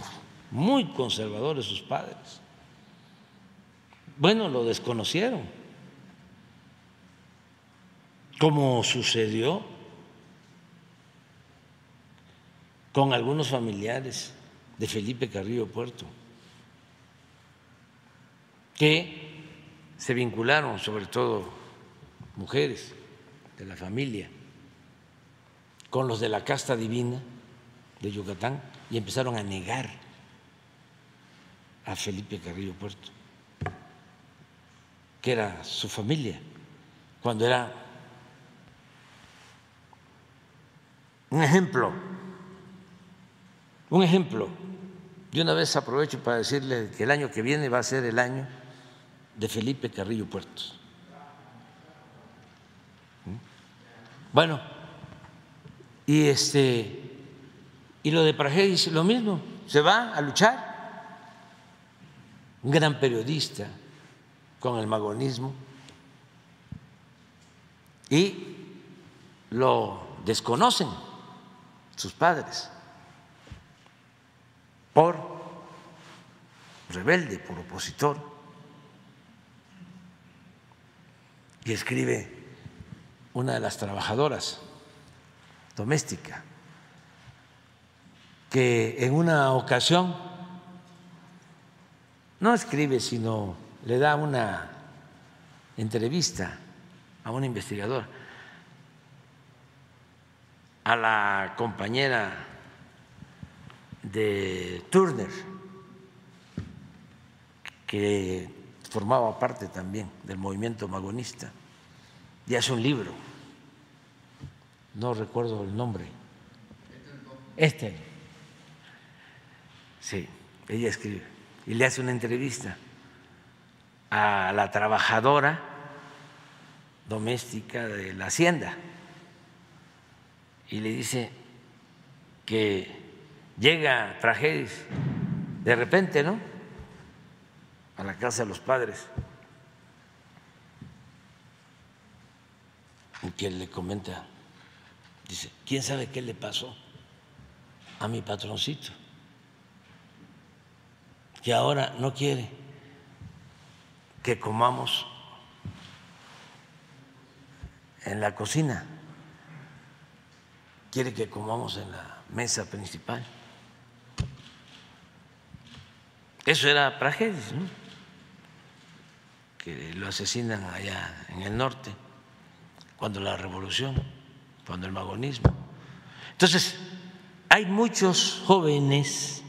muy conservadores sus padres. Bueno, lo desconocieron como sucedió con algunos familiares de Felipe Carrillo Puerto, que se vincularon, sobre todo mujeres de la familia, con los de la casta divina de Yucatán y empezaron a negar a Felipe Carrillo Puerto, que era su familia, cuando era un ejemplo, un ejemplo. De una vez aprovecho para decirle que el año que viene va a ser el año de Felipe Carrillo Puertos. ¿Mm? Bueno, y este y lo de dice lo mismo, se va a luchar. Un gran periodista con el magonismo y lo desconocen sus padres por rebelde, por opositor. Y escribe una de las trabajadoras doméstica que en una ocasión no escribe, sino le da una entrevista a un investigador, a la compañera de Turner, que formaba parte también del movimiento magonista, y hace un libro, no recuerdo el nombre, este. Sí, ella escribe y le hace una entrevista a la trabajadora doméstica de la hacienda. Y le dice que llega tragedias de repente, ¿no? A la casa de los padres. Y que le comenta, dice, ¿quién sabe qué le pasó a mi patroncito? que ahora no quiere que comamos en la cocina, quiere que comamos en la mesa principal. Eso era Praxedis, ¿no? Que lo asesinan allá en el norte, cuando la revolución, cuando el magonismo. Entonces, hay muchos jóvenes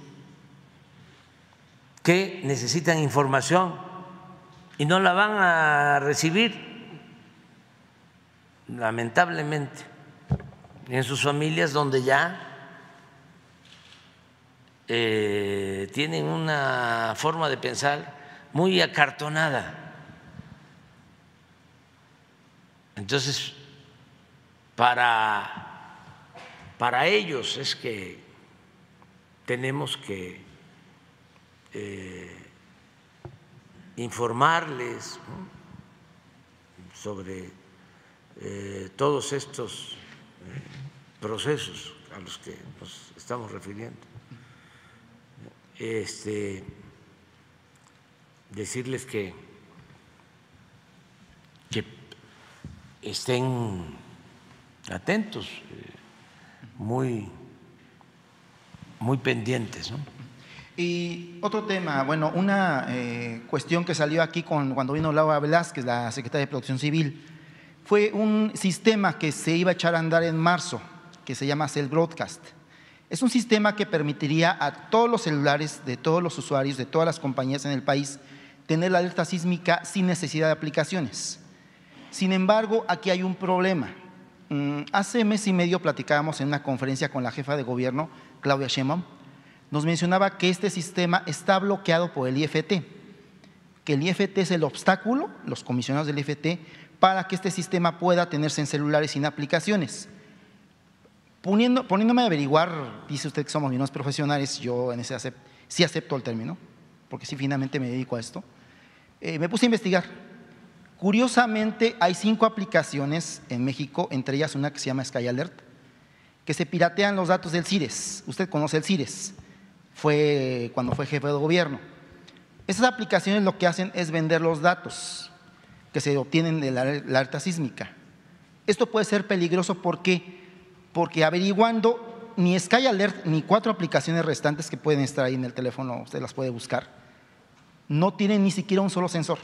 que necesitan información y no la van a recibir, lamentablemente, en sus familias donde ya eh, tienen una forma de pensar muy acartonada. Entonces, para, para ellos es que tenemos que eh, informarles sobre eh, todos estos eh, procesos a los que nos estamos refiriendo. Este, decirles que, que estén atentos, muy, muy pendientes. ¿no? Y otro tema, bueno, una eh, cuestión que salió aquí con, cuando vino Laura Velázquez, la secretaria de Protección Civil, fue un sistema que se iba a echar a andar en marzo, que se llama Cell Broadcast. Es un sistema que permitiría a todos los celulares de todos los usuarios, de todas las compañías en el país, tener la alerta sísmica sin necesidad de aplicaciones. Sin embargo, aquí hay un problema. Mm, hace mes y medio platicábamos en una conferencia con la jefa de gobierno, Claudia Sheinbaum, nos mencionaba que este sistema está bloqueado por el IFT, que el IFT es el obstáculo, los comisionados del IFT, para que este sistema pueda tenerse en celulares sin aplicaciones. poniéndome a averiguar, dice usted que somos menos profesionales, yo en ese sí acepto el término, porque sí finalmente me dedico a esto, eh, me puse a investigar. Curiosamente, hay cinco aplicaciones en México, entre ellas una que se llama Sky Alert, que se piratean los datos del CIRES. Usted conoce el CIRES fue cuando fue jefe de gobierno. Estas aplicaciones lo que hacen es vender los datos que se obtienen de la, alerta sísmica. Esto puede ser peligroso porque, porque averiguando ni Sky Alert ni cuatro aplicaciones restantes que pueden estar ahí en el teléfono, usted las puede buscar, no tienen ni siquiera un solo sensor.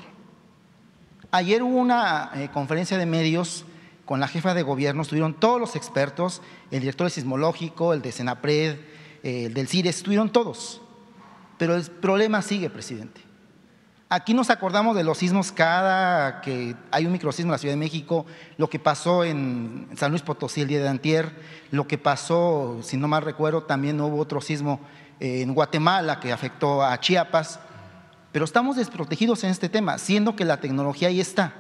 Ayer hubo una eh, conferencia de medios con la jefa de gobierno, estuvieron todos los expertos, el director sismológico, el de Senapred, eh, el del CIRES, estuvieron todos. Pero el problema sigue, presidente. Aquí nos acordamos de los sismos cada que hay un microsismo en la Ciudad de México, lo que pasó en San Luis Potosí el día de antier, lo que pasó, si no mal recuerdo, también hubo otro sismo en Guatemala que afectó a Chiapas, pero estamos desprotegidos en este tema, siendo que la tecnología ahí está.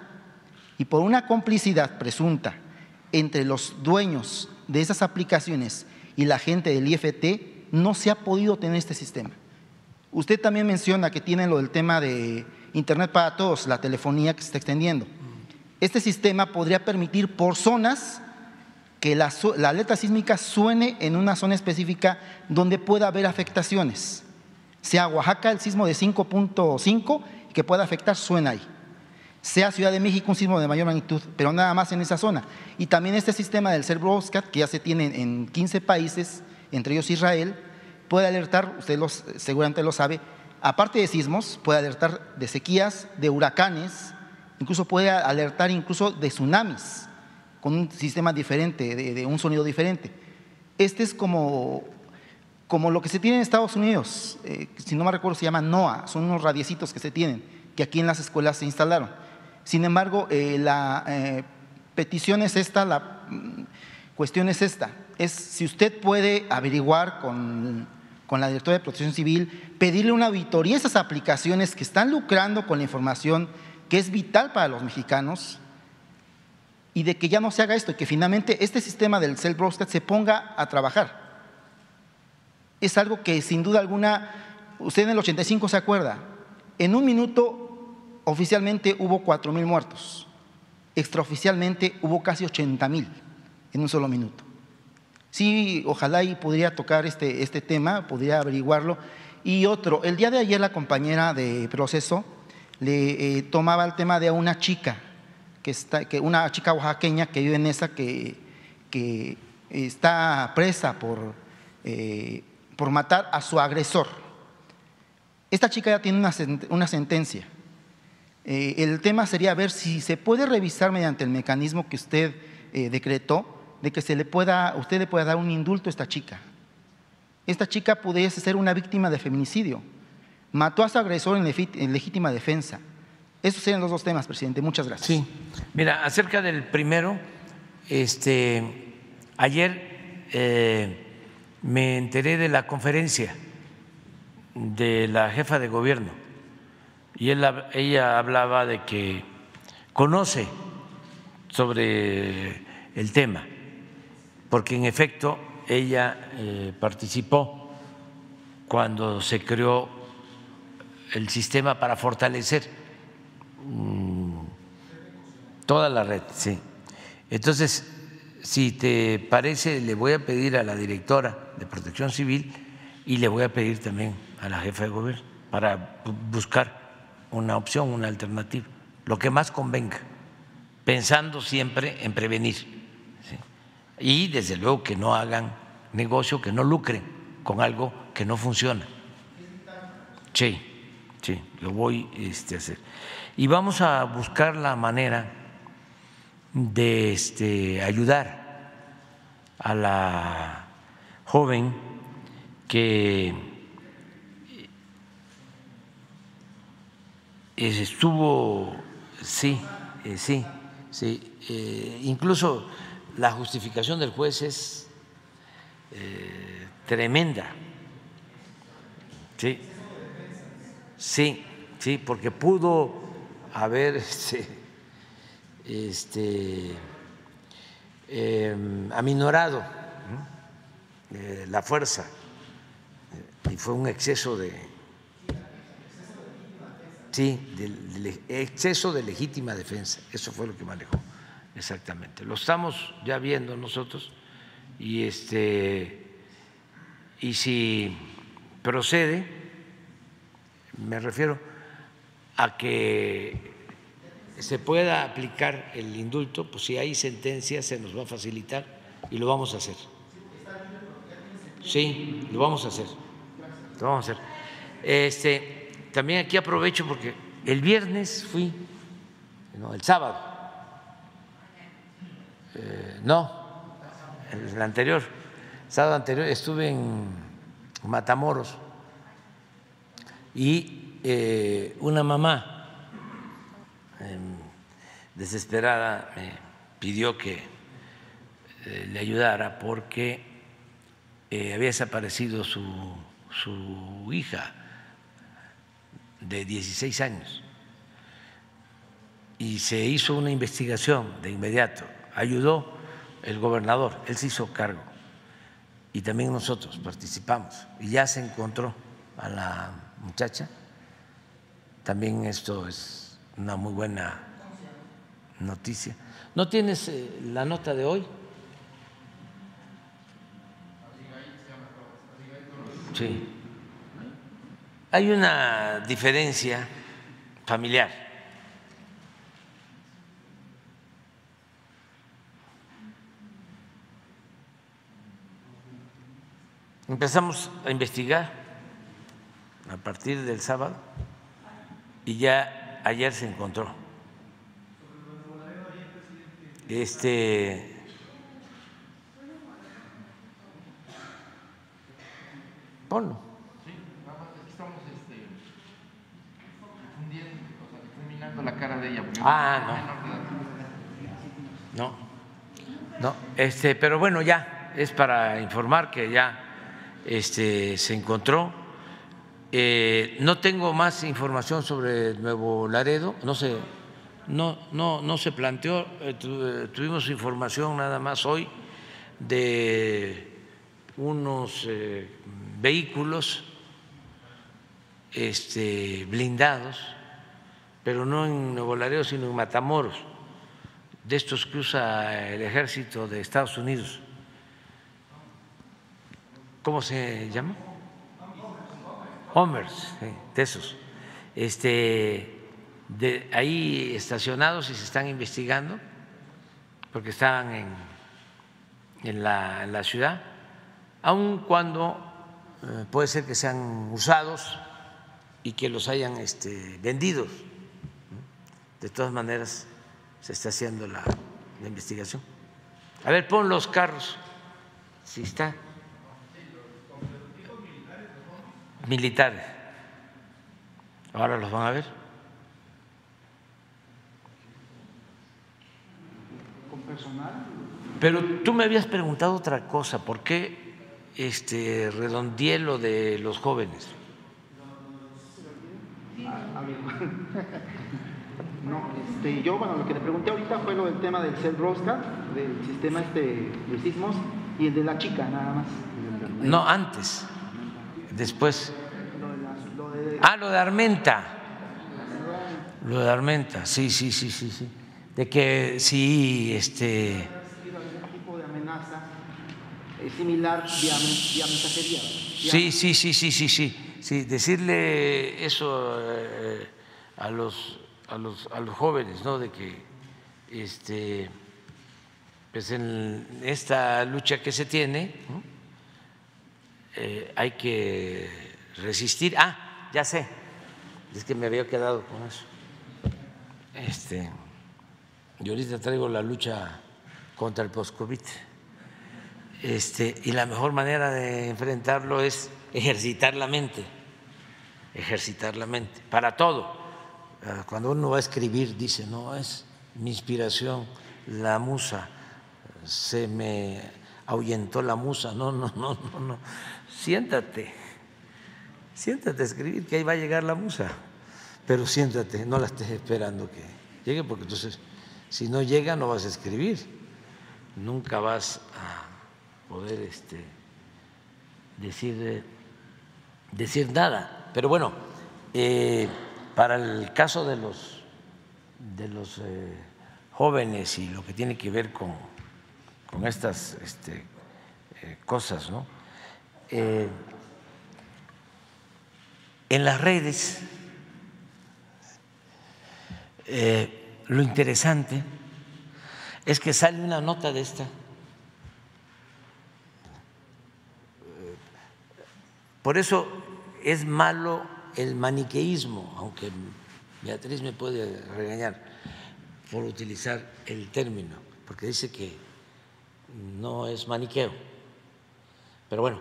Y por una complicidad presunta entre los dueños de esas aplicaciones y la gente del IFT, no se ha podido tener este sistema. Usted también menciona que tiene lo del tema de Internet para todos, la telefonía que se está extendiendo. Este sistema podría permitir por zonas que la, la alerta sísmica suene en una zona específica donde pueda haber afectaciones. Sea Oaxaca el sismo de 5.5 que pueda afectar, suena ahí. Sea Ciudad de México un sismo de mayor magnitud, pero nada más en esa zona. Y también este sistema del CERBROSCAT, que ya se tiene en 15 países, entre ellos Israel, puede alertar, usted seguramente lo sabe, aparte de sismos, puede alertar de sequías, de huracanes, incluso puede alertar incluso de tsunamis, con un sistema diferente, de, un sonido diferente. Este es como, como lo que se tiene en Estados Unidos, eh, si no me recuerdo se llama NOAA, son unos radiecitos que se tienen, que aquí en las escuelas se instalaron. Sin embargo, eh, la eh, petición es esta, la mm, cuestión es esta, es si usted puede averiguar con con la directora de Protección Civil, pedirle una auditoría a esas aplicaciones que están lucrando con la información que es vital para los mexicanos y de que ya no se haga esto y que finalmente este sistema del self broadcast se ponga a trabajar. Es algo que sin duda alguna, usted en el 85 se acuerda, en un minuto oficialmente hubo 4 mil muertos, extraoficialmente hubo casi 80 mil en un solo minuto. Sí, ojalá y podría tocar este, este tema, podría averiguarlo. Y otro, el día de ayer la compañera de proceso le eh, tomaba el tema de una chica, que está, que una chica oaxaqueña que vive en esa, que, que está presa por, eh, por matar a su agresor. Esta chica ya tiene una, sentencia. Eh, el tema sería ver si se puede revisar mediante el mecanismo que usted decretó de que se le pueda, usted le pueda dar un indulto a esta chica. Esta chica pudiese ser una víctima de feminicidio. Mató a su agresor en, legítima defensa. Esos serían los dos temas, presidente. Muchas gracias. Sí. Mira, acerca del primero, este, ayer eh, me enteré de la conferencia de la jefa de gobierno y ella hablaba de que conoce sobre el tema porque en efecto ella eh, participó cuando se creó el sistema para fortalecer mm, toda la red, sí. Entonces, si te parece, le voy a pedir a la directora de Protección Civil y le voy a pedir también a la jefa de gobierno para buscar una opción, una alternativa, lo que más convenga, pensando siempre en prevenir y desde luego que no hagan negocio, que no lucren con algo que no funciona. Sí, sí, lo voy este, a hacer. Y vamos a buscar la manera de este, ayudar a la joven que estuvo, sí, eh, sí, sí, eh, incluso la justificación del juez es eh, tremenda. Sí, sí, sí, porque pudo haber este, este em, aminorado eh, la fuerza y fue un exceso de sí, exceso de legítima defensa. Eso fue lo que manejó. Exactamente. Lo estamos ya viendo nosotros y este y si procede, me refiero a que se pueda aplicar el indulto, pues si hay sentencia se nos va a facilitar y lo vamos a hacer. Sí, lo vamos a hacer. Lo vamos a hacer. Este, también aquí aprovecho porque el viernes fui, no, el sábado, eh, no, el anterior, el sábado anterior estuve en Matamoros y eh, una mamá desesperada me pidió que eh, le ayudara porque había desaparecido su, su hija de 16 años y se hizo una investigación de inmediato. Ayudó el gobernador, él se hizo cargo y también nosotros participamos y ya se encontró a la muchacha. También esto es una muy buena noticia. ¿No tienes eh, la nota de hoy? Sí. Hay una diferencia familiar. Empezamos a investigar a partir del sábado y ya ayer se encontró. Este ponlo. la cara de ella. Ah, no. No, no. Este, pero bueno, ya es para informar que ya este, se encontró. Eh, no tengo más información sobre Nuevo Laredo, no se, no, no, no se planteó, eh, eh, tuvimos información nada más hoy de unos vehículos este, blindados pero no en Nuevo Laredo, sino en Matamoros. De estos que usa el ejército de Estados Unidos. ¿Cómo se llama? Homers, de esos. Este, de ahí estacionados y se están investigando, porque estaban en, en, la, en la ciudad, aun cuando eh, puede ser que sean usados y que los hayan este, vendidos de todas maneras, se está haciendo la, investigación. A ver, pon los carros. Si está. Militares. Ahora los van a ver. ¿Con personal? Pero tú me habías preguntado otra cosa. ¿Por qué este redondeé lo de los jóvenes? Ah, no, este, yo, bueno, lo que le pregunté ahorita fue lo del tema del cell Rosca, del sistema este de sismos, y el de la chica, nada más. No, antes, después. Ah, lo de Armenta. Lo de Armenta, sí, sí, sí, sí, sí. De que sí, este. tipo de amenaza similar mensajería. Sí, sí, sí, sí, sí, sí. Sí, decirle eso eh, a los a los, a los jóvenes, ¿no? De que este, pues en esta lucha que se tiene eh, hay que resistir. Ah, ya sé, es que me había quedado con eso. Este, yo ahorita traigo la lucha contra el post-COVID. Este, y la mejor manera de enfrentarlo es ejercitar la mente, ejercitar la mente, para todo. Ah, cuando uno va a escribir dice, no, es mi inspiración, la musa, se me ahuyentó la musa, no, no, no, no, no, siéntate, siéntate a escribir, que ahí va a llegar la musa, pero siéntate, no la estés esperando que llegue, porque entonces, si no llega, no vas a escribir, nunca vas a poder este, decir, decir nada, pero bueno, eh, para el caso de los, de los eh, jóvenes y lo que tiene que ver con, con estas este, eh, cosas, ¿no? Eh, en las redes, lo interesante es que sale una nota de esta Por eso es malo el maniqueísmo, aunque Beatriz me puede regañar por utilizar el término, porque dice que no es maniqueo. Pero bueno,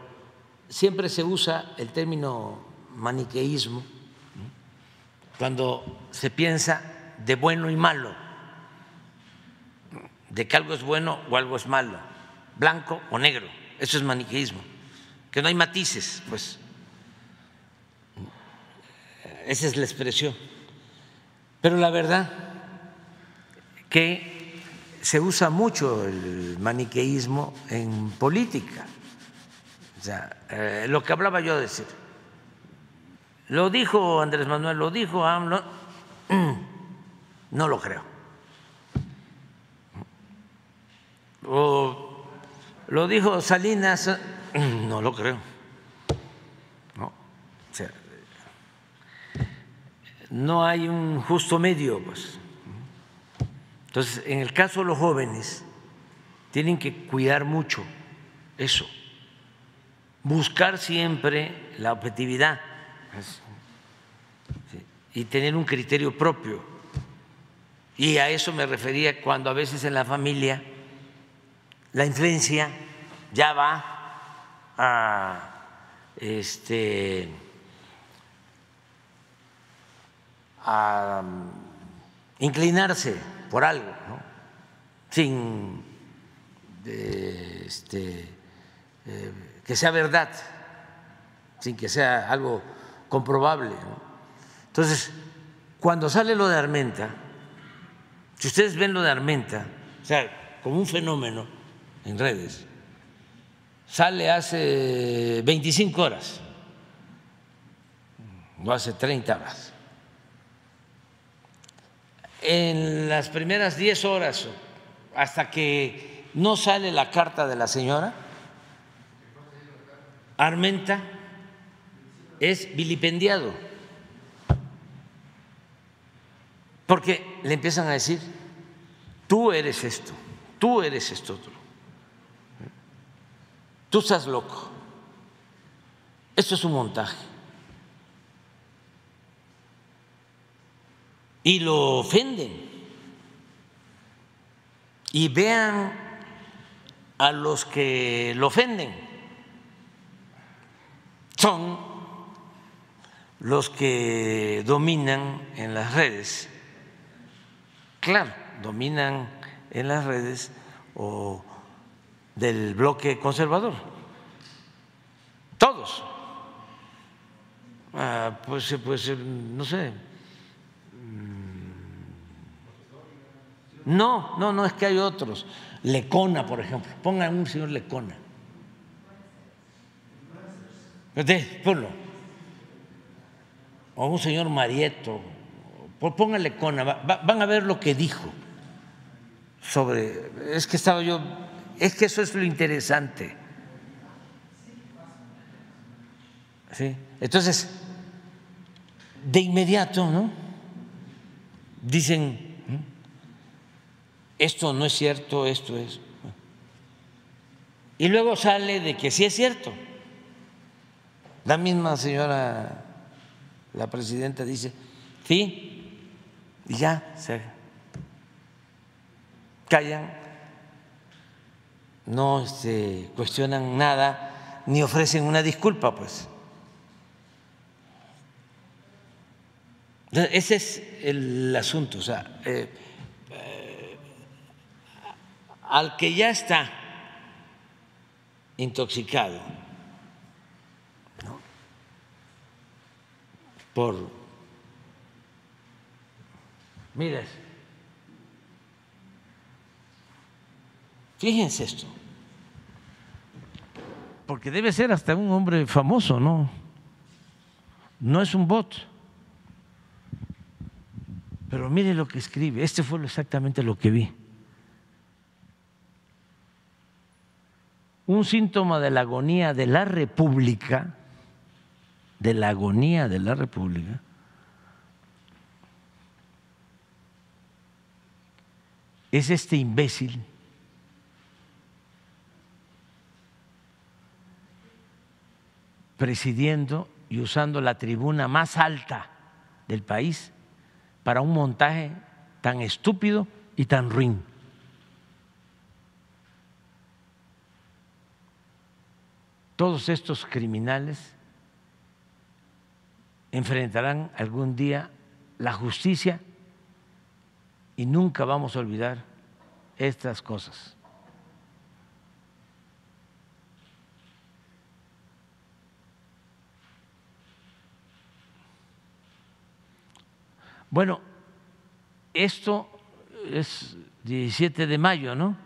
siempre se usa el término maniqueísmo cuando se piensa de bueno y malo, de que algo es bueno o algo es malo, blanco o negro. Eso es maniqueísmo, que no hay matices, pues. Esa es la expresión. Pero la verdad que se usa mucho el maniqueísmo en política. O sea, eh, lo que hablaba yo de decir. Lo dijo Andrés Manuel, lo dijo AMLO, no lo creo. O lo dijo Salinas, no lo creo. No, o sea, no hay un justo medio, pues. Entonces, en el caso de los jóvenes, tienen que cuidar mucho eso, buscar siempre la objetividad y tener un criterio propio. Y a eso me refería cuando a veces en la familia la influencia ya va a este a inclinarse por algo, ¿no? sin este, eh, que sea verdad, sin que sea algo comprobable. Entonces, cuando sale lo de Armenta, si ustedes ven lo de Armenta, o sea, como un fenómeno en redes, sale hace 25 horas, no hace 30 horas. En las primeras 10 horas, hasta que no sale la carta de la señora, Armenta es vilipendiado, porque le empiezan a decir, tú eres esto, tú eres esto otro, tú estás loco, esto es un montaje. Y lo ofenden. Y vean a los que lo ofenden. Son los que dominan en las redes, claro, dominan en las redes o del bloque conservador, todos. Ah, pues, pues no sé. No, no, no es que hay otros. Lecona, por ejemplo. Pongan un señor Lecona. Ponlo o un señor Marieto, póngale con, van a ver lo que dijo sobre, es que estaba yo, es que eso es lo interesante. ¿Sí? Entonces, de inmediato, ¿no? Dicen, esto no es cierto, esto es. Y luego sale de que sí es cierto. La misma señora la presidenta dice, sí, y ya se callan, no se este, cuestionan nada, ni ofrecen una disculpa, pues. Ese es el asunto, o sea, eh, eh, al que ya está intoxicado, por, fíjense esto, porque debe ser hasta un hombre famoso, ¿no? No es un bot. Pero mire lo que escribe, este fue exactamente lo que vi. Un síntoma de la agonía de la República de la agonía de la República, es este imbécil presidiendo y usando la tribuna más alta del país para un montaje tan estúpido y tan ruin. Todos estos criminales enfrentarán algún día la justicia y nunca vamos a olvidar estas cosas. Bueno, esto es 17 de mayo, ¿no?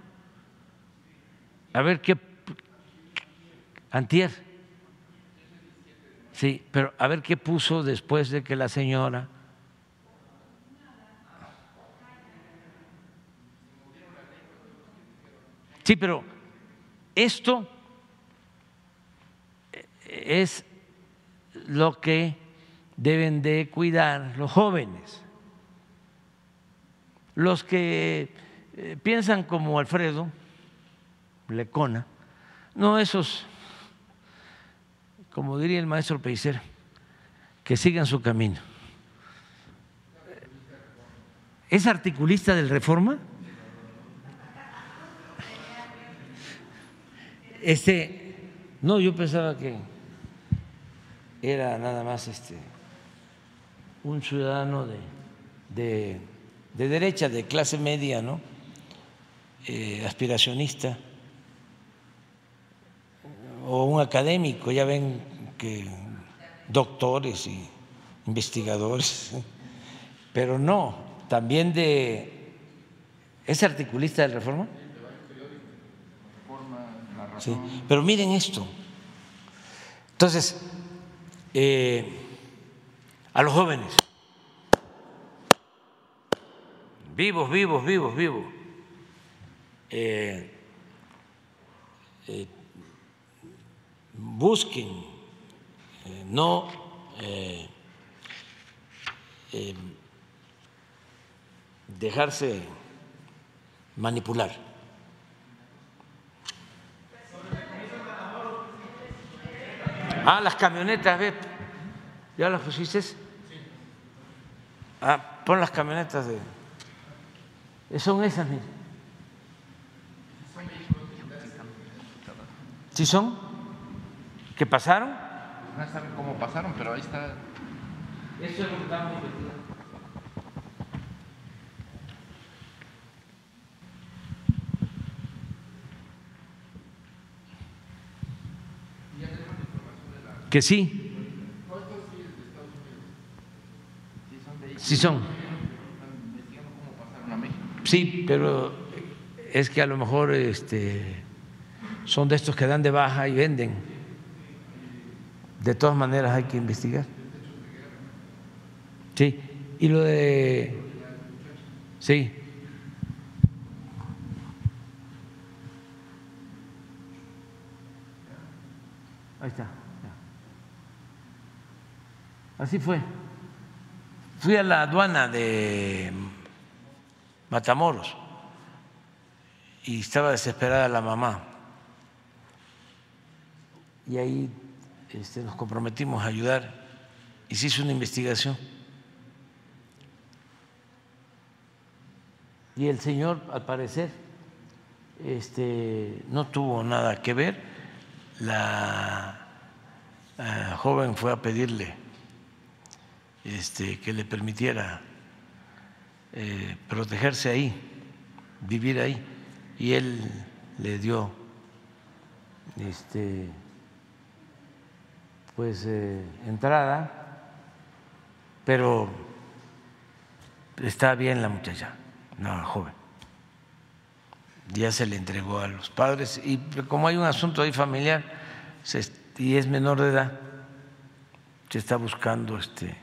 A ver qué. Antier. Sí, pero a ver qué puso después de que la señora. Sí, pero esto es lo que deben de cuidar los jóvenes. Los que eh, piensan como Alfredo Lecona, no esos, como diría el maestro Peiser, que sigan su camino. ¿Es articulista del Reforma? Este, no, yo pensaba que era nada más este un ciudadano de, derecha, de clase media, ¿no? Eh, aspiracionista, o un académico, ya ven que doctores y investigadores, pero no, también de... ¿Es articulista del Reforma? Sí, pero miren esto. Entonces, eh, a los jóvenes. Vivos, vivos, vivos, vivos. Eh, eh, busquen eh, no dejarse manipular. Ah, las camionetas, ¿ves? ¿Ya las pusiste? Ah, pon las camionetas de. Son esas, mismas. ¿Sí son? ¿Qué pasaron? No saben cómo pasaron, pero ahí está. Eso es lo que estamos investigando. Que sí. Sí son. Sí, pero es que a lo mejor este, son de estos que dan de baja y venden. De todas maneras hay que investigar. Sí, y lo de... Sí. Ahí está. Así fue. Fui a la aduana de Matamoros y estaba desesperada la mamá. Y ahí este, nos comprometimos a ayudar y se hizo una investigación. Y el señor, al parecer, este, no tuvo nada que ver. La joven fue a pedirle este, que le permitiera eh, protegerse ahí, vivir ahí. Y él le dio este, pues eh, entrada, pero está bien la muchacha, no, joven. Ya se le entregó a los padres y como hay un asunto ahí familiar y es menor de edad, se está buscando este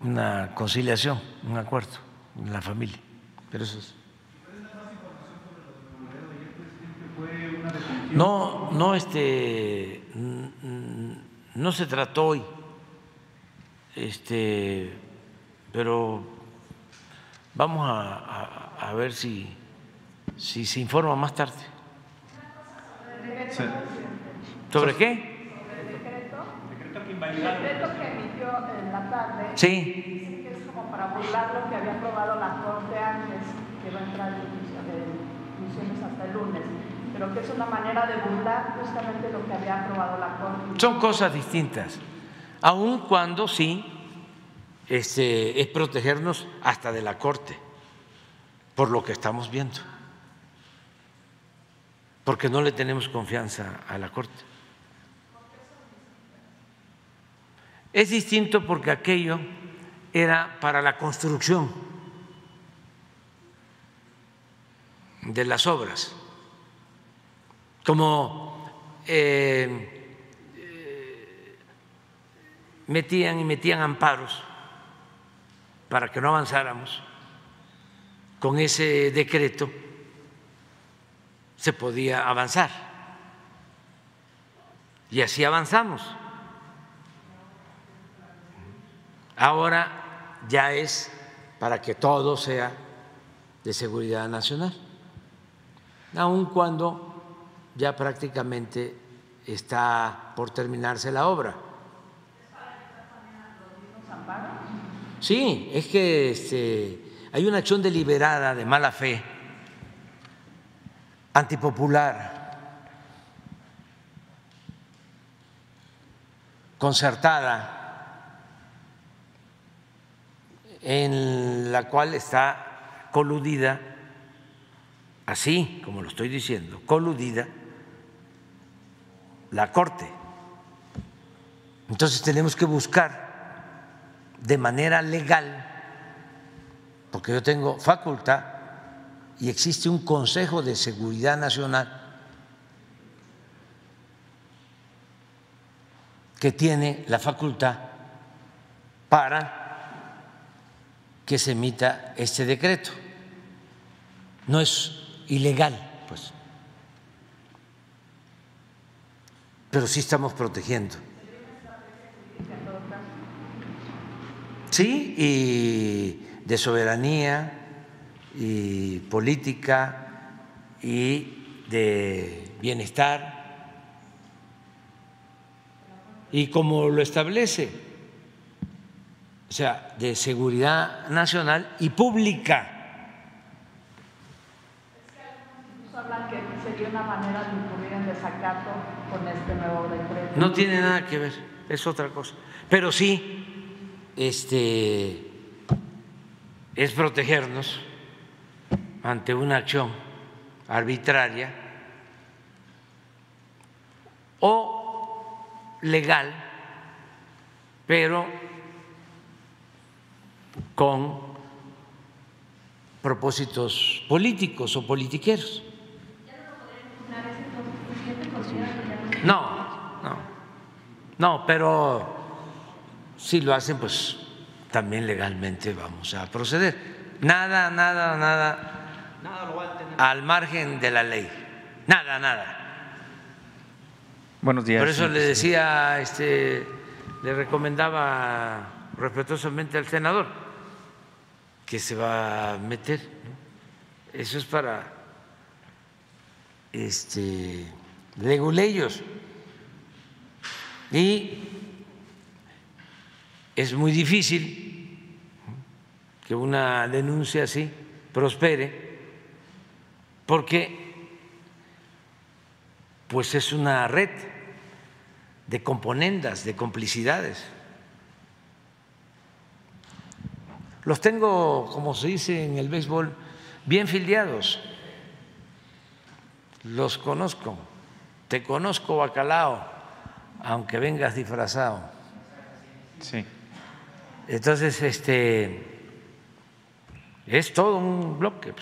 una conciliación, un acuerdo en la familia. Pero eso es. No, no, este, no se trató hoy, este, pero vamos a, ver si, si se informa más tarde. ¿Sobre qué? invalidado. El decreto que emitió en la tarde Sí, dice que es como para burlar lo que había aprobado la Corte antes, que va a entrar en funciones hasta el lunes, pero que es una manera de burlar justamente lo que había aprobado la Corte. son cosas distintas, aun cuando sí este, es protegernos hasta de la Corte, por lo que estamos viendo, porque no le tenemos confianza a la Corte. Es distinto porque aquello era para la construcción de las obras, como eh, eh, metían y metían amparos para que no avanzáramos. Con ese decreto se podía avanzar. Y así avanzamos. Ahora ya es para que todo sea de seguridad nacional, aun cuando ya prácticamente está por terminarse la obra. Sí, es que este, hay una acción deliberada de mala fe, antipopular, concertada en la cual está coludida, así como lo estoy diciendo, coludida la Corte. Entonces tenemos que buscar de manera legal, porque yo tengo facultad y existe un Consejo de Seguridad Nacional que tiene la facultad para que se emita este decreto. No es ilegal, pues. Pero sí estamos protegiendo. Sí, y de soberanía y política y de bienestar. Y como lo establece o sea, de seguridad nacional y pública. hablan que sería una manera de incurrir en desacato este. No tiene nada que ver, es otra cosa. Pero sí, este, es protegernos ante una acción arbitraria o legal, pero con propósitos políticos o politiqueros. No, no, no, pero si lo hacen, pues también legalmente vamos a proceder. Nada, nada, nada, al margen de la ley. Nada, nada. Buenos días. Por eso le decía, este, le recomendaba respetuosamente al senador que se va a meter. Eso es para este, leguleyos. Y es muy difícil que una denuncia así prospere porque pues es una red de componendas, de complicidades. Los tengo, como se dice en el béisbol, bien filiados. Los conozco. Te conozco, bacalao, aunque vengas disfrazado. Sí. Entonces, este es todo un bloque.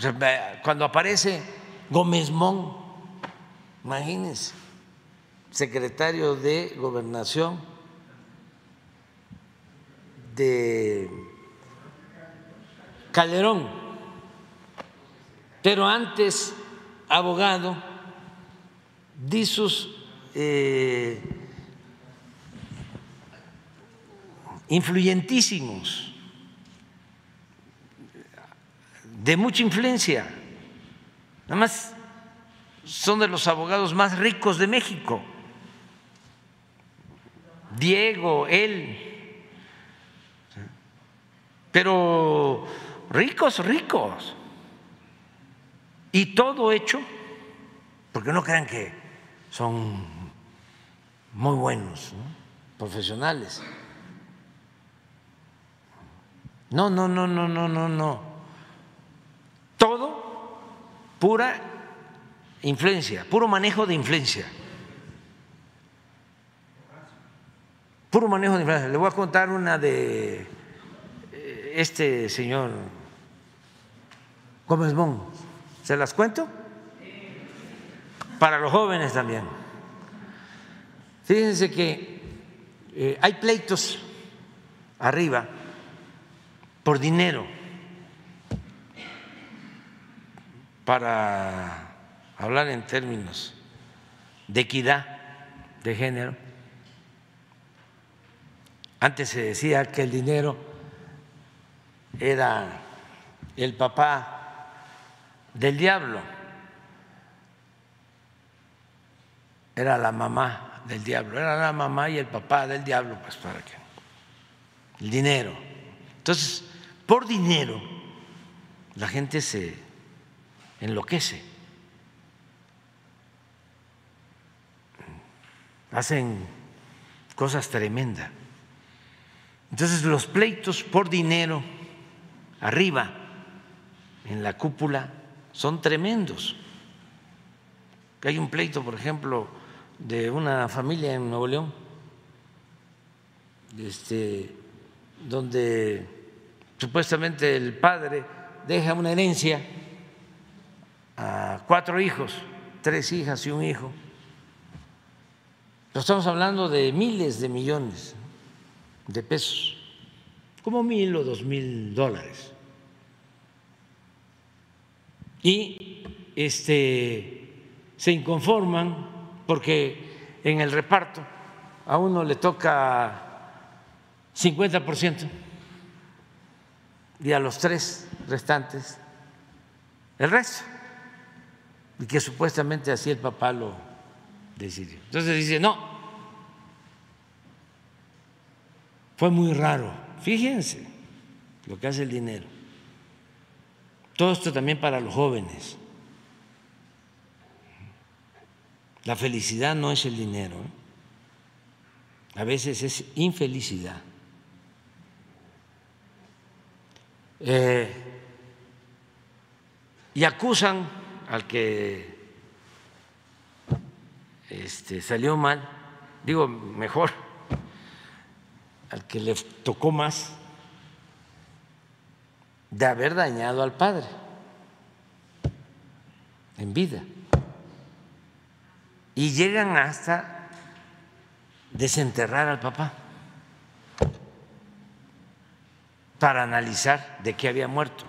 Cuando aparece Gómez Mon, imagínense, secretario de Gobernación de Calderón, pero antes abogado, sus eh, influyentísimos, de mucha influencia, nada más son de los abogados más ricos de México, Diego, él. Pero ricos, ricos. Y todo hecho, porque no crean que son muy buenos, profesionales. No, no, no, no, no, no, no. Todo pura influencia, puro manejo de influencia. Puro manejo de influencia. Le voy a contar una de eh, este señor Gómez Bon. ¿Se las cuento? Para los jóvenes también. Fíjense que eh, hay pleitos arriba por dinero para hablar en términos de equidad de género. Antes se decía que el dinero era el papá del diablo, era la mamá del diablo, era la mamá y el papá del diablo, pues para qué. El dinero. Entonces, por dinero la gente se enloquece. Hacen cosas tremendas. Entonces los pleitos por dinero arriba en la cúpula son tremendos. Hay un pleito, por ejemplo, de una familia en Nuevo León, este, donde supuestamente el padre deja una herencia a cuatro hijos, tres hijas y un hijo. Estamos hablando de miles de millones de pesos, como mil o dos mil dólares. Y este, se inconforman porque en el reparto a uno le toca 50% y a los tres restantes el resto. Y que supuestamente así el papá lo decidió. Entonces dice, no, fue muy raro. Fíjense lo que hace el dinero. Todo esto también para los jóvenes. La felicidad no es el dinero, ¿eh? a veces es infelicidad. Eh, y acusan al que este, salió mal, digo mejor, al que le tocó más, de haber dañado al padre en vida. Y llegan hasta desenterrar al papá. para analizar de qué había muerto.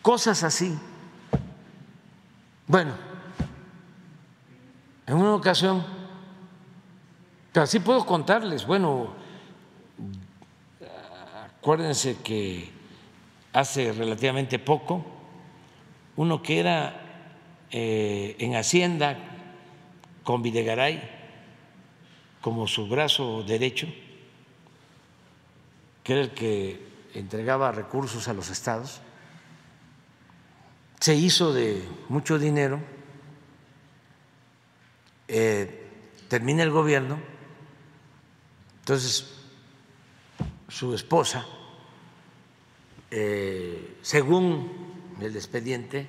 Cosas así. Bueno, en una ocasión, pero así puedo contarles, bueno, acuérdense que hace relativamente poco, uno que era eh, en Hacienda con Videgaray, como su brazo derecho, que era el que entregaba recursos a los estados, se hizo de mucho dinero, eh, termina el gobierno, entonces su esposa, eh, según el expediente,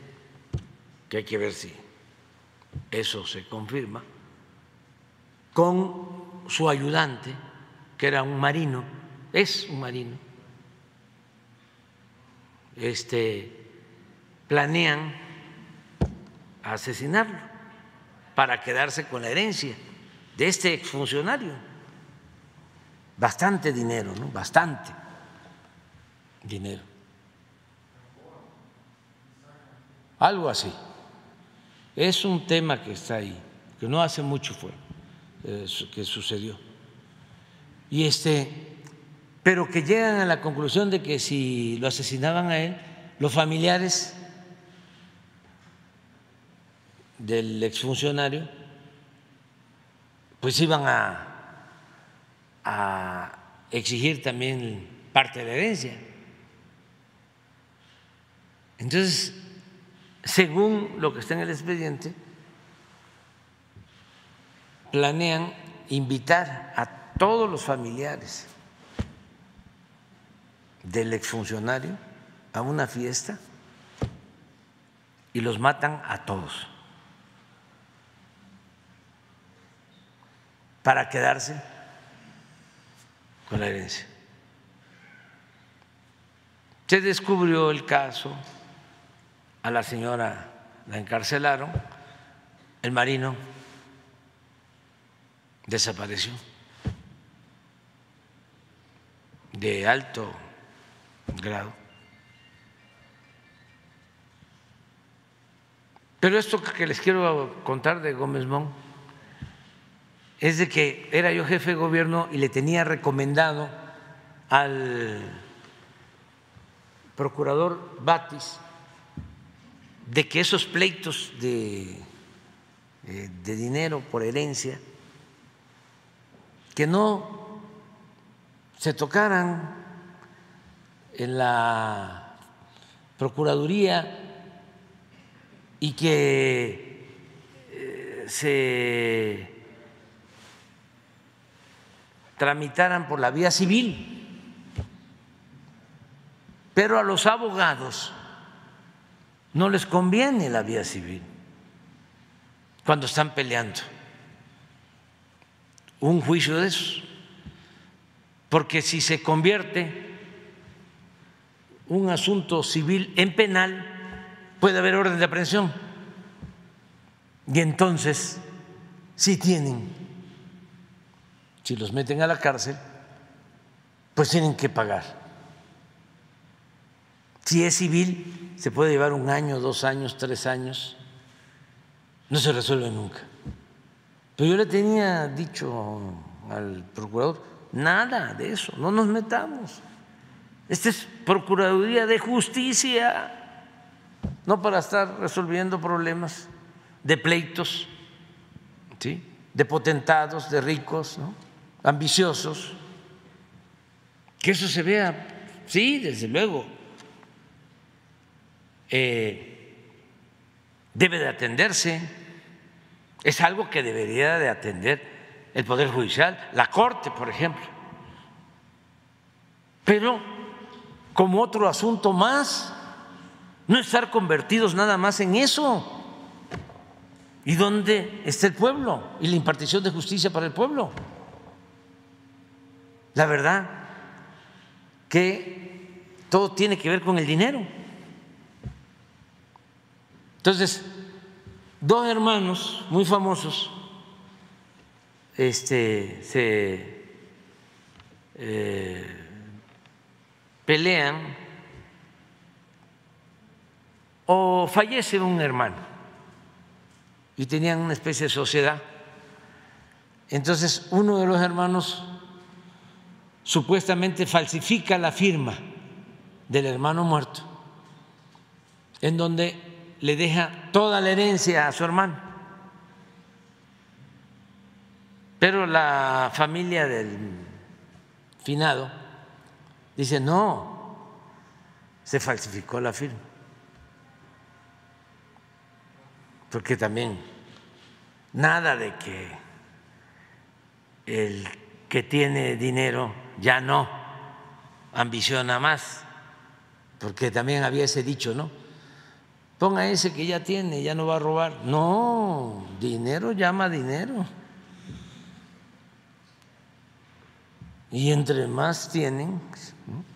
que hay que ver si eso se confirma, con su ayudante, que era un marino, es un marino, este, planean asesinarlo para quedarse con la herencia de este exfuncionario. Bastante dinero, ¿no? Bastante dinero. Algo así. Es un tema que está ahí, que no hace mucho fue. Eh, que sucedió. Y este, pero que llegan a la conclusión de que si lo asesinaban a él, los familiares del exfuncionario pues iban a, a exigir también parte de la herencia. Entonces, según lo que está en el expediente, planean invitar a todos los familiares del exfuncionario a una fiesta y los matan a todos para quedarse con la herencia. Se descubrió el caso, a la señora la encarcelaron, el marino desapareció de alto grado. Pero esto que les quiero contar de Gómez Mon es de que era yo jefe de gobierno y le tenía recomendado al procurador Batis de que esos pleitos de, eh, de dinero por herencia, que no se tocaran en la Procuraduría y que eh, se tramitaran por la vía civil, pero a los abogados no les conviene la vía civil cuando están peleando un juicio de esos, porque si se convierte un asunto civil en penal, puede haber orden de aprehensión. Y entonces, si tienen, si los meten a la cárcel, pues tienen que pagar. Si es civil, se puede llevar un año, dos años, tres años, no se resuelve nunca. Pero yo le tenía dicho al procurador, nada de eso, no nos metamos. Esta es Procuraduría de Justicia no para estar resolviendo problemas de pleitos, ¿sí? de potentados, de ricos, ambiciosos. Que eso se vea, sí, desde luego. Eh, debe de atenderse, es algo que debería de atender el Poder Judicial, la Corte, por ejemplo. Pero como otro asunto más, no estar convertidos nada más en eso. ¿Y dónde está el pueblo y la impartición de justicia para el pueblo? La verdad que todo tiene que ver con el dinero. Entonces, dos hermanos muy famosos este, se eh, pelean o fallece un hermano y tenían una especie de sociedad. Entonces uno de los hermanos supuestamente falsifica la firma del hermano muerto, en donde le deja toda la herencia a su hermano. Pero la familia del finado dice, no, se falsificó la firma. porque también nada de que el que tiene dinero ya no ambiciona más, porque también había ese dicho, ¿no? Ponga ese que ya tiene, ya no va a robar. No, dinero llama dinero. Y entre más tienen,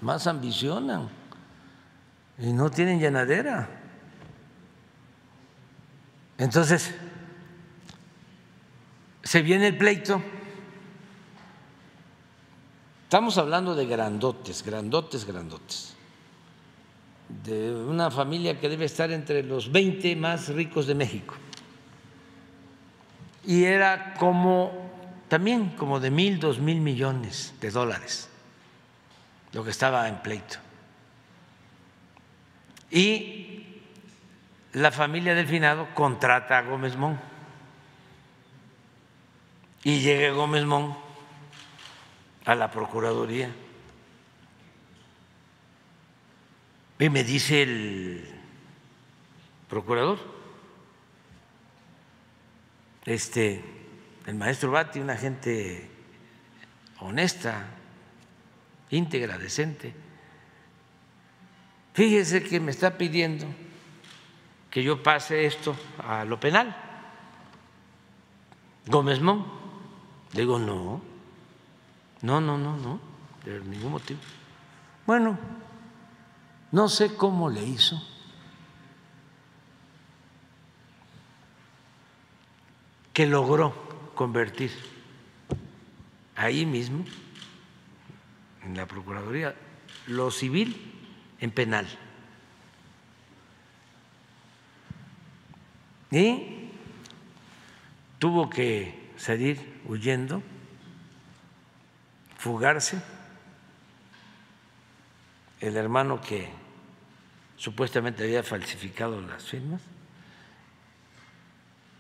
más ambicionan. Y no tienen llenadera. Entonces, se viene el pleito. Estamos hablando de grandotes, grandotes, grandotes. De una familia que debe estar entre los 20 más ricos de México. Y era como, también como de mil, dos mil millones de dólares, lo que estaba en pleito. Y la familia del finado contrata a Gómez Mon Y llegué Gómez Mon a la Procuraduría y me dice el procurador, este, el maestro Bati, una gente honesta, íntegra, decente, fíjese que me está pidiendo que yo pase esto a lo penal. Gómez Mon. Le digo, no, no, no, no, no, de ningún motivo. Bueno, no sé cómo le hizo. que logró convertir ahí mismo, en la Procuraduría, lo civil en penal. Y tuvo que salir huyendo, fugarse, el hermano que supuestamente había falsificado las firmas,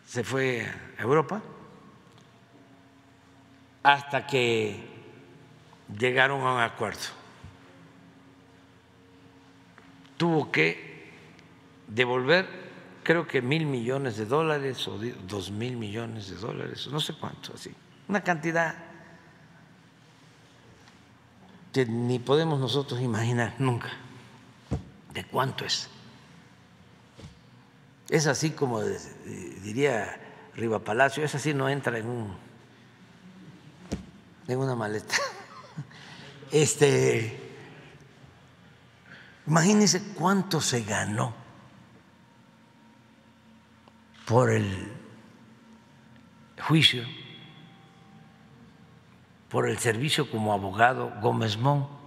se fue a Europa hasta que llegaron a un acuerdo. Tuvo que devolver creo que mil millones de dólares o dos mil millones de dólares, no sé cuánto, así. Una cantidad que ni podemos nosotros imaginar nunca de cuánto es. Es así como diría Riva Palacio, es así, no entra en un en una maleta. Este, imagínense cuánto se ganó por el juicio, por el servicio como abogado Gómez Mon.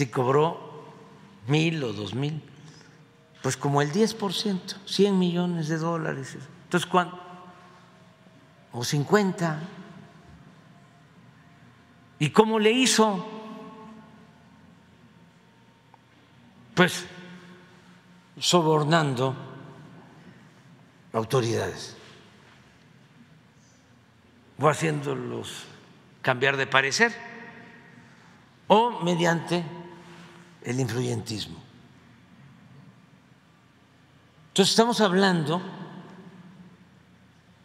Si cobró mil o dos mil, pues como el 10%, 100 millones de dólares. Entonces, ¿cuánto? O 50. ¿Y cómo le hizo? Pues sobornando autoridades o haciéndolos cambiar de parecer o mediante el influyentismo. Entonces estamos hablando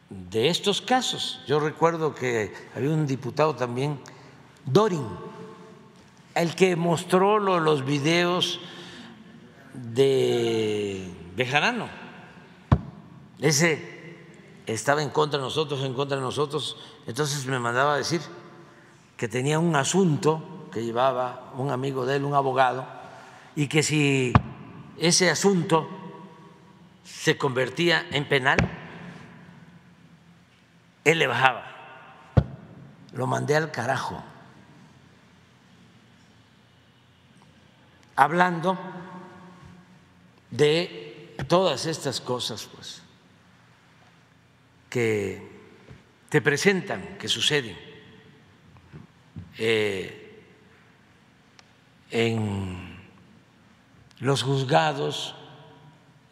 de estos casos. Yo recuerdo que había un diputado también, Dorin, el que mostró los videos de Bejarano. Ese estaba en contra de nosotros, en contra de nosotros, entonces me mandaba a decir que tenía un asunto que llevaba un amigo de él, un abogado, y que si ese asunto se convertía en penal, él le bajaba. Lo mandé al carajo. Hablando de todas estas cosas, pues, que te presentan, que suceden eh, en los juzgados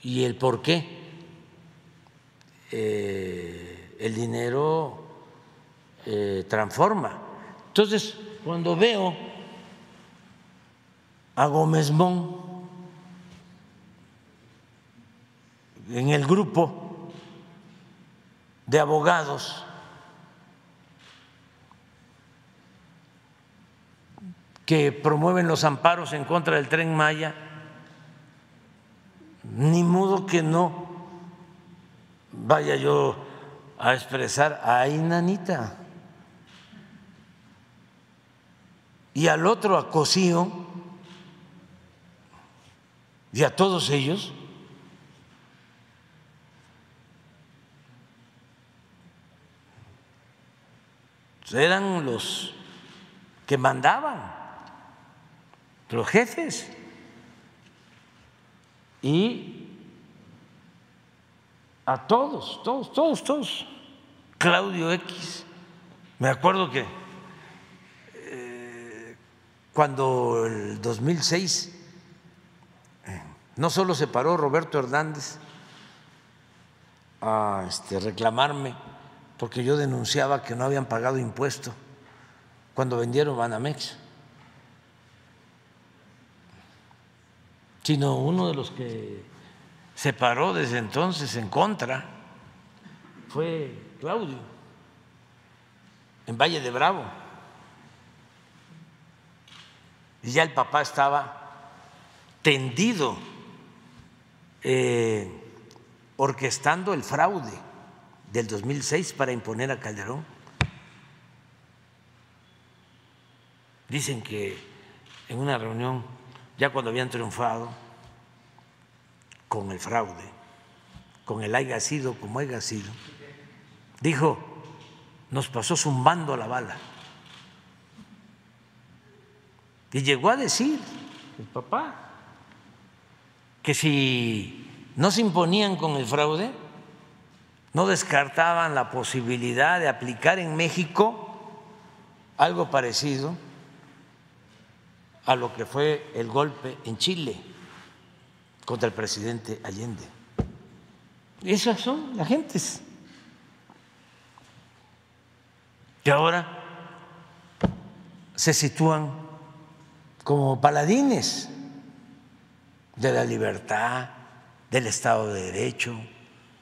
y el por qué eh, el dinero eh, transforma. Entonces, cuando veo a Gómez Mon en el grupo de abogados que promueven los amparos en contra del tren Maya, ni modo que no vaya yo a expresar a Inanita y al otro a Cosío y a todos ellos eran los que mandaban, los jefes. Y a todos, todos, todos, todos. Claudio X. Me acuerdo que eh, cuando el 2006 eh, no solo se paró Roberto Hernández a este, reclamarme porque yo denunciaba que no habían pagado impuesto cuando vendieron Banamex, sino uno de los que se paró desde entonces en contra fue Claudio, en Valle de Bravo. Y ya el papá estaba tendido, eh, orquestando el fraude del 2006 para imponer a Calderón. Dicen que en una reunión, ya cuando habían triunfado con el fraude, con el haya sido como haya sido, dijo, nos pasó zumbando la bala. Y llegó a decir el papá que si no se imponían con el fraude, no descartaban la posibilidad de aplicar en México algo parecido a lo que fue el golpe en Chile contra el presidente Allende. Esas son las gentes que ahora se sitúan como paladines de la libertad, del Estado de Derecho,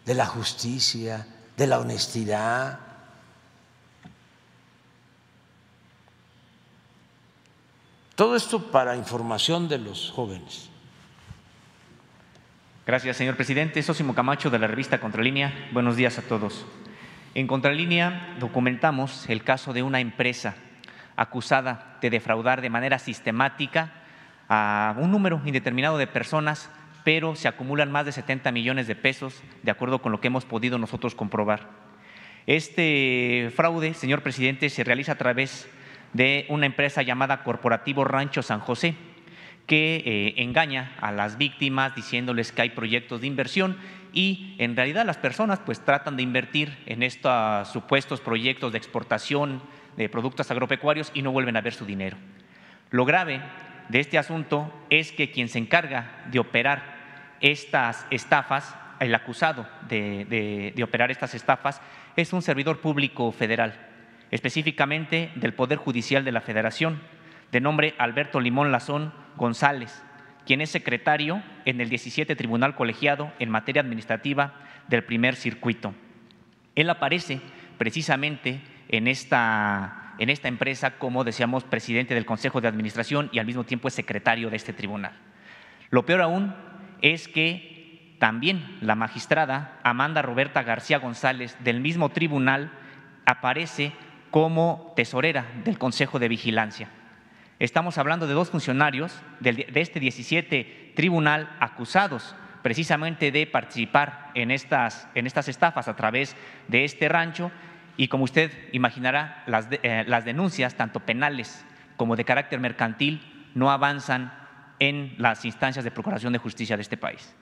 de la justicia, de la honestidad. Todo esto para información de los jóvenes. Gracias, señor presidente. Sósimo Camacho, de la revista Contralínea. Buenos días a todos. En Contralínea documentamos el caso de una empresa acusada de defraudar de manera sistemática a un número indeterminado de personas, pero se acumulan más de 70 millones de pesos, de acuerdo con lo que hemos podido nosotros comprobar. Este fraude, señor presidente, se realiza a través de una empresa llamada Corporativo Rancho San José, que eh, engaña a las víctimas diciéndoles que hay proyectos de inversión y en realidad las personas pues tratan de invertir en estos supuestos proyectos de exportación de productos agropecuarios y no vuelven a ver su dinero. Lo grave de este asunto es que quien se encarga de operar estas estafas, el acusado de, de operar estas estafas, es un servidor público federal, específicamente del Poder Judicial de la Federación, de nombre Alberto Limón Lazón González, quien es secretario en el 17 Tribunal Colegiado en materia administrativa del primer circuito. Él aparece precisamente en esta, en esta empresa como, decíamos, presidente del Consejo de Administración y al mismo tiempo es secretario de este tribunal. Lo peor aún es que también la magistrada Amanda Roberta García González del mismo tribunal aparece como tesorera del Consejo de Vigilancia. Estamos hablando de dos funcionarios de este 17 tribunal acusados precisamente de participar en estas, en estas estafas a través de este rancho y como usted imaginará, las, eh, las denuncias, tanto penales como de carácter mercantil, no avanzan en las instancias de procuración de justicia de este país.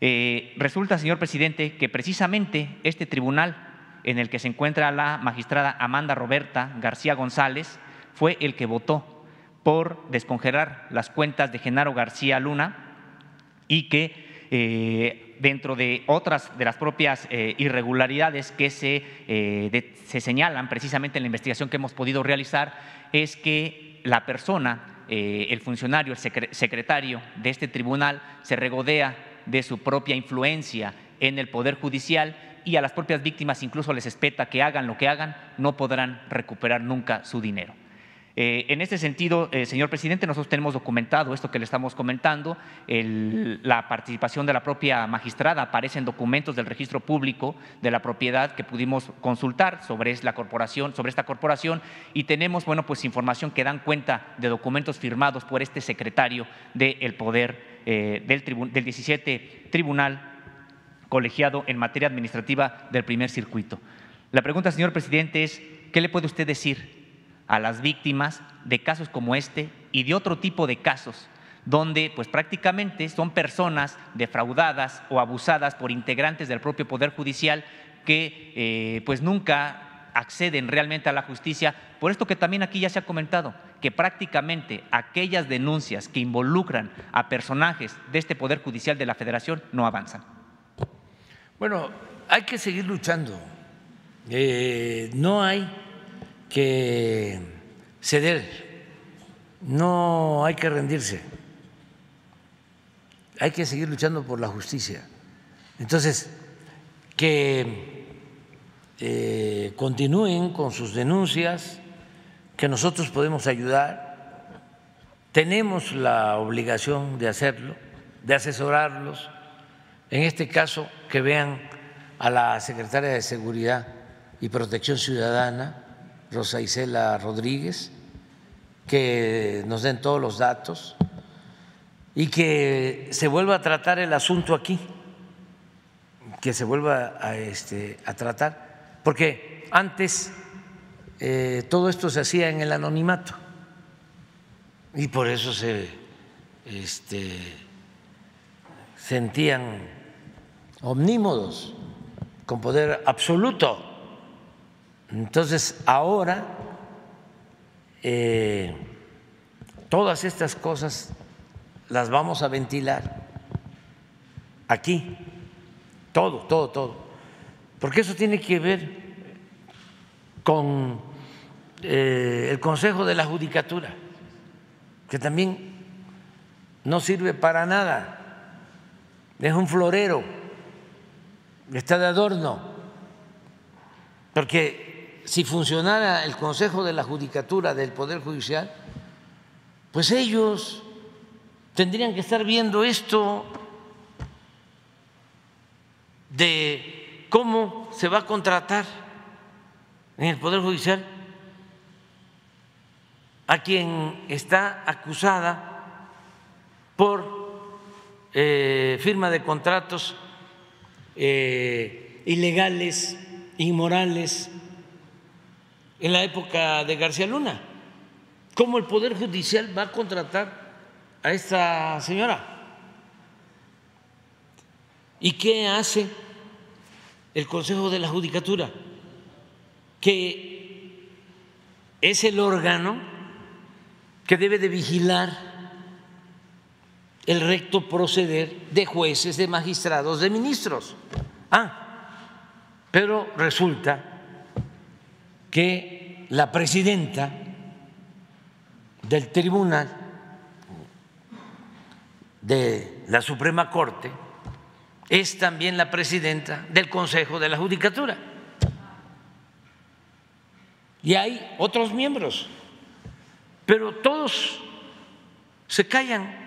Eh, resulta, señor presidente, que precisamente este tribunal en el que se encuentra la magistrada Amanda Roberta García González fue el que votó por descongelar las cuentas de Genaro García Luna y que eh, dentro de otras de las propias eh, irregularidades que se, eh, se, señalan precisamente en la investigación que hemos podido realizar, es que la persona, el funcionario, el secretario de este tribunal, se regodea de su propia influencia en el Poder Judicial y a las propias víctimas incluso les espeta que hagan lo que hagan, no podrán recuperar nunca su dinero. Eh, en este sentido, eh, señor presidente, nosotros tenemos documentado esto que le estamos comentando, la participación de la propia magistrada aparece en documentos del registro público de la propiedad que pudimos consultar sobre la corporación, sobre esta corporación, y tenemos, bueno, pues información que dan cuenta de documentos firmados por este secretario del poder eh, del, del 17 Tribunal colegiado en materia administrativa del primer circuito. La pregunta, señor presidente, es ¿qué le puede usted decir a las víctimas de casos como este y de otro tipo de casos donde pues prácticamente son personas defraudadas o abusadas por integrantes del propio poder judicial que eh, pues nunca acceden realmente a la justicia por esto que también aquí ya se ha comentado que prácticamente aquellas denuncias que involucran a personajes de este poder judicial de la Federación no avanzan. Bueno, hay que seguir luchando. Eh, no hay que ceder, no hay que rendirse. Hay que seguir luchando por la justicia. Entonces, que eh, continúen con sus denuncias, que nosotros podemos ayudar, tenemos la obligación de hacerlo, de asesorarlos, en este caso que vean a la secretaria de Seguridad y Protección Ciudadana, Rosa Isela Rodríguez, que nos den todos los datos y que se vuelva a tratar el asunto aquí, que se vuelva a, este, tratar, porque antes eh, todo esto se hacía en el anonimato y por eso se este, sentían omnímodos con poder absoluto. Entonces ahora eh, todas estas cosas las vamos a ventilar aquí, todo, todo, todo, porque eso tiene que ver con eh, el Consejo de la Judicatura, que también no sirve para nada, es un florero, está de adorno, porque si funcionara el Consejo de la Judicatura del Poder Judicial, pues ellos tendrían que estar viendo esto de cómo se va a contratar en el Poder Judicial a quien está acusada por eh, firma de contratos eh, ilegales, inmorales, en la época de García Luna. ¿Cómo el Poder Judicial va a contratar a esta señora. ¿Y qué hace el Consejo de la Judicatura? Que es el órgano que debe de vigilar el recto proceder de jueces, de magistrados, de ministros. Ah, pero resulta que la presidenta del tribunal de la Suprema Corte es también la presidenta del Consejo de la Judicatura. Y hay otros miembros, pero todos se callan.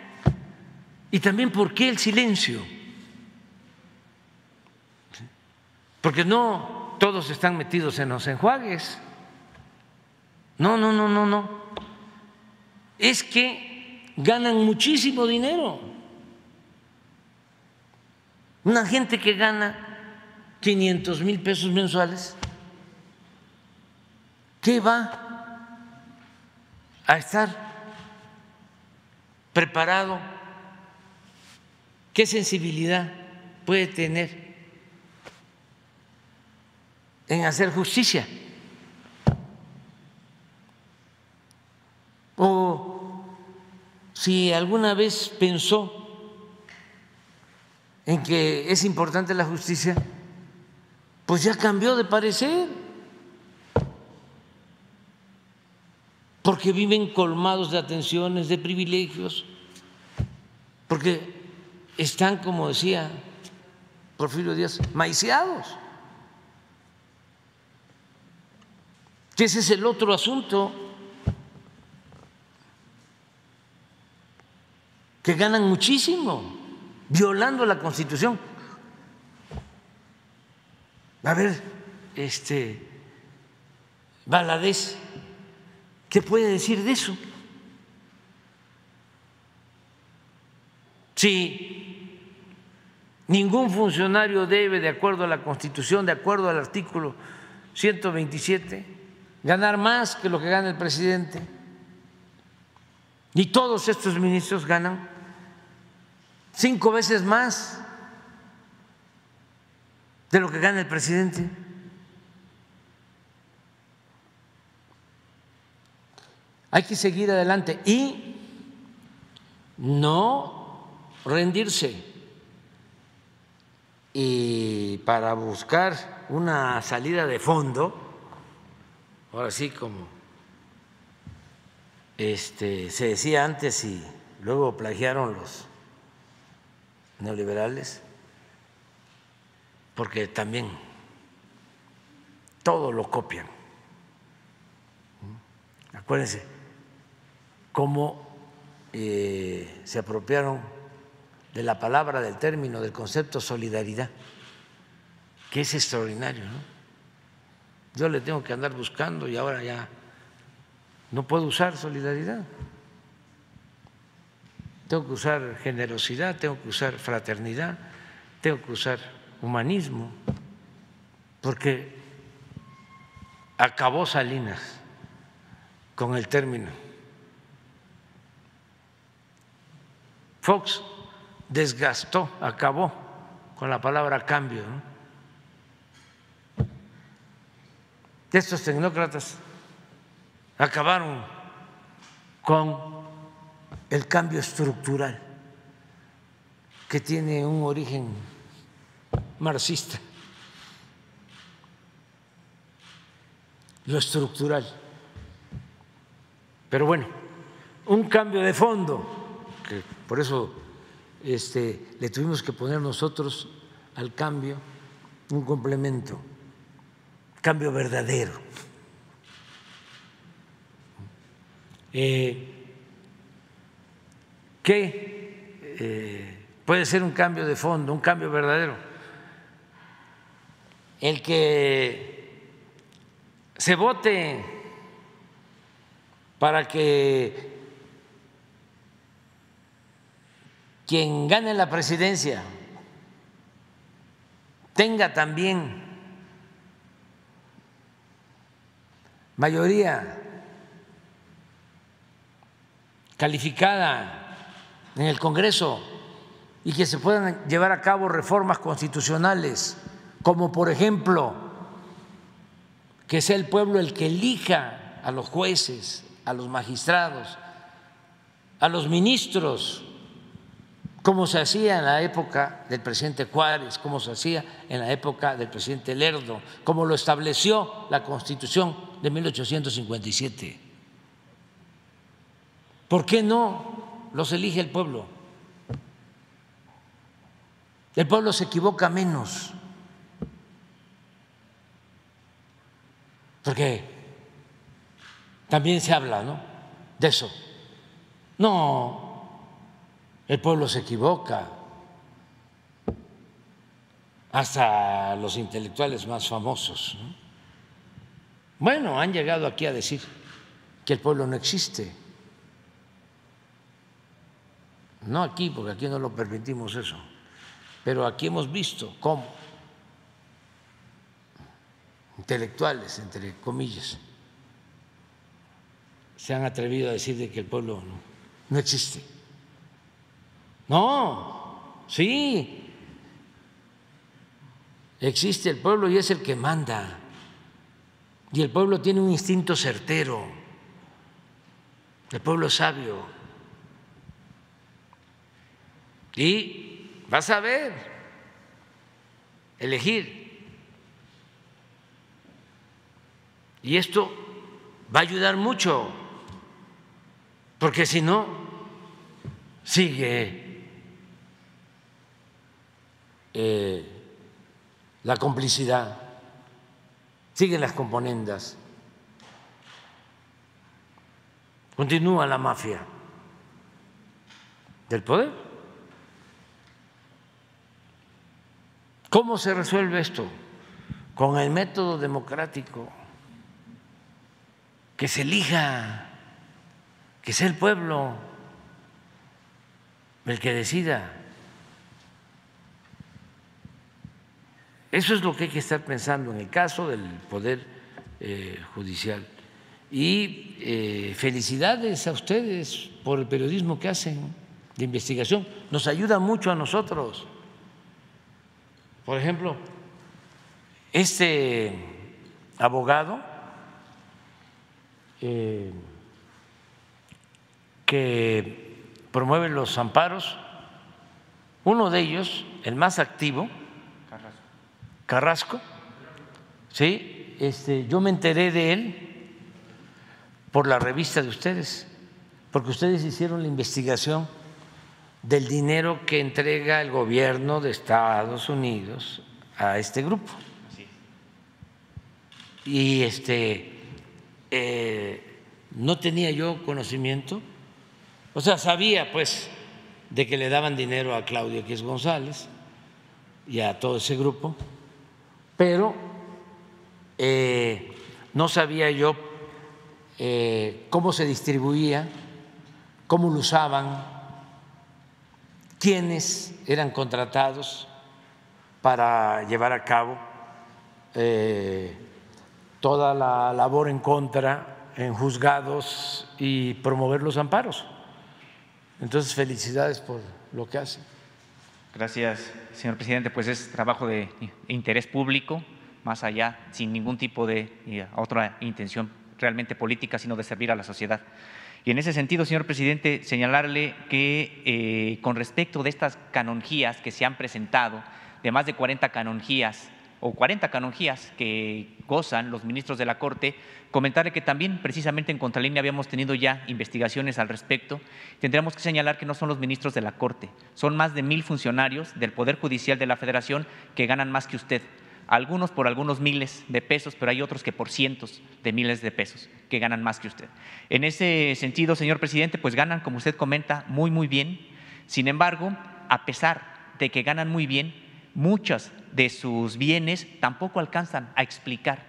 Y también, ¿por qué el silencio? Porque no todos están metidos en los enjuagues. No, no, no, no, no. Es que ganan muchísimo dinero. Una gente que gana 500 mil pesos mensuales, ¿qué va a estar preparado? ¿Qué sensibilidad puede tener en hacer justicia? O si alguna vez pensó en que es importante la justicia, pues ya cambió de parecer, porque viven colmados de atenciones, de privilegios, porque están, como decía Porfirio Díaz, maiciados. Que ese es el otro asunto que ganan muchísimo, violando la Constitución. A ver, este, Valadez, ¿qué puede decir de eso? Si ningún funcionario debe, de acuerdo a la Constitución, de acuerdo al artículo 127, ganar más que lo que gana el presidente, y todos estos ministros ganan cinco veces más de lo que gana el presidente. Hay que seguir adelante y no rendirse. y para buscar una salida de fondo, ahora sí como este, se decía antes y luego plagiaron los neoliberales, porque también todo lo copian. Acuérdense cómo eh, se apropiaron de la palabra, del término, del concepto solidaridad, que es extraordinario. ¿no? Yo le tengo que andar buscando y ahora ya no puedo usar solidaridad. Tengo que usar generosidad, tengo que usar fraternidad, tengo que usar humanismo, porque acabó Salinas con el término. Fox desgastó, acabó con la palabra cambio. Estos tecnócratas acabaron con el cambio estructural que tiene un origen marxista, lo estructural. Pero bueno, un cambio de fondo, que por eso este, le tuvimos que poner nosotros al cambio un complemento, cambio verdadero. Eh, ¿Qué eh, puede ser un cambio de fondo, un cambio verdadero? El que se vote para que quien gane la presidencia tenga también mayoría calificada en el Congreso y que se puedan llevar a cabo reformas constitucionales, como por ejemplo que sea el pueblo el que elija a los jueces, a los magistrados, a los ministros como se hacía en la época del presidente Juárez, como se hacía en la época del presidente Lerdo, como lo estableció la Constitución de 1857. ¿Por qué no los elige el pueblo? El pueblo se equivoca menos, porque también se habla ¿no? de eso. No, el pueblo se equivoca, hasta los intelectuales más famosos. Bueno, han llegado aquí a decir que el pueblo no existe. No aquí, porque aquí no lo permitimos eso, pero aquí hemos visto cómo intelectuales, entre comillas, se han atrevido a decir de que el pueblo no, no existe. No, sí, existe el pueblo y es el que manda. Y el pueblo tiene un instinto certero. El pueblo sabio. Y va a saber elegir. Y esto va a ayudar mucho, porque si no, sigue eh, la complicidad, siguen las componendas, continúa la mafia del poder. ¿Cómo se resuelve esto? Con el método democrático, que se elija, que sea el pueblo el que decida. Eso es lo que hay que estar pensando en el caso del Poder eh, Judicial. Y eh, felicidades a ustedes por el periodismo que hacen de investigación. Nos ayuda mucho a nosotros. Por ejemplo, este abogado eh, que promueve los amparos, uno de ellos, el más activo, Carrasco, ¿sí? Este, yo me enteré de él por la revista de ustedes, porque ustedes hicieron la investigación del dinero que entrega el gobierno de Estados Unidos a este grupo. Y este eh, no tenía yo conocimiento, o sea, sabía pues de que le daban dinero a Claudio X González y a todo ese grupo, pero eh, no sabía yo eh, cómo se distribuía, cómo lo usaban, quiénes eran contratados para llevar a cabo eh, toda la labor en contra en juzgados y promover los amparos. Entonces, felicidades por lo que hacen. Gracias, señor presidente. Pues es trabajo de interés público, más allá, sin ningún tipo de eh, otra intención realmente política, sino de servir a la sociedad. Y en ese sentido, señor presidente, señalarle que eh, con respecto de estas canonjías que se han presentado, de más de 40 canonjías o 40 canonjías que gozan los ministros de la Corte, comentarle que también precisamente en Contralínea habíamos tenido ya investigaciones al respecto. Tendríamos que señalar que no son los ministros de la Corte, son más de mil funcionarios del Poder Judicial de la Federación que ganan más que usted algunos por algunos miles de pesos, pero hay otros que por cientos de miles de pesos que ganan más que usted. En ese sentido, señor presidente, pues ganan, como usted comenta, muy, muy bien. Sin embargo, a pesar de que ganan muy bien, muchos de sus bienes tampoco alcanzan a explicar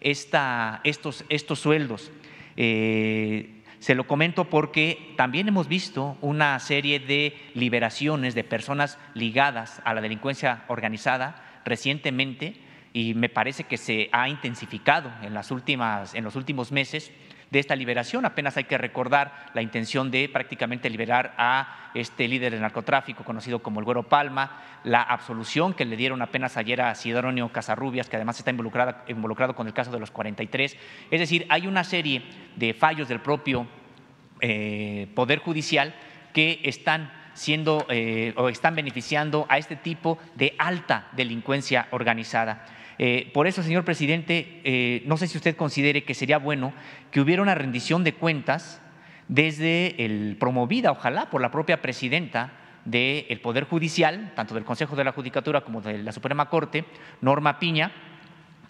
estos, estos sueldos. Eh, se lo comento porque también hemos visto una serie de liberaciones de personas ligadas a la delincuencia organizada recientemente y me parece que se ha intensificado en, las últimas, en los últimos meses de esta liberación. Apenas hay que recordar la intención de prácticamente liberar a este líder del narcotráfico conocido como el Güero Palma, la absolución que le dieron apenas ayer a Sidonio Casarrubias, que además está involucrado con el caso de los 43. Es decir, hay una serie de fallos del propio eh, Poder Judicial que están siendo eh, o están beneficiando a este tipo de alta delincuencia organizada. Eh, por eso, señor presidente, eh, no sé si usted considere que sería bueno que hubiera una rendición de cuentas desde el promovida, ojalá, por la propia presidenta del Poder Judicial, tanto del Consejo de la Judicatura como de la Suprema Corte, Norma Piña,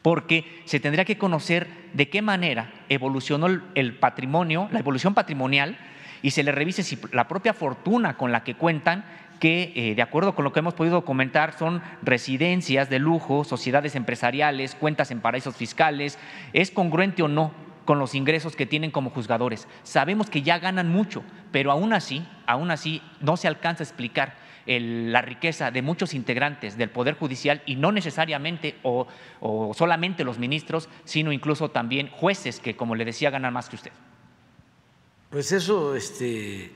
porque se tendría que conocer de qué manera evolucionó el patrimonio, la evolución patrimonial y se le revise si la propia fortuna con la que cuentan que, eh, de acuerdo con lo que hemos podido comentar, son residencias de lujo, sociedades empresariales, cuentas en paraísos fiscales, ¿es congruente o no con los ingresos que tienen como juzgadores? Sabemos que ya ganan mucho, pero aún así, aún así no se alcanza a explicar la riqueza de muchos integrantes del Poder Judicial y no necesariamente o, o solamente los ministros, sino incluso también jueces que, como le decía, ganan más que usted. Pues eso, este,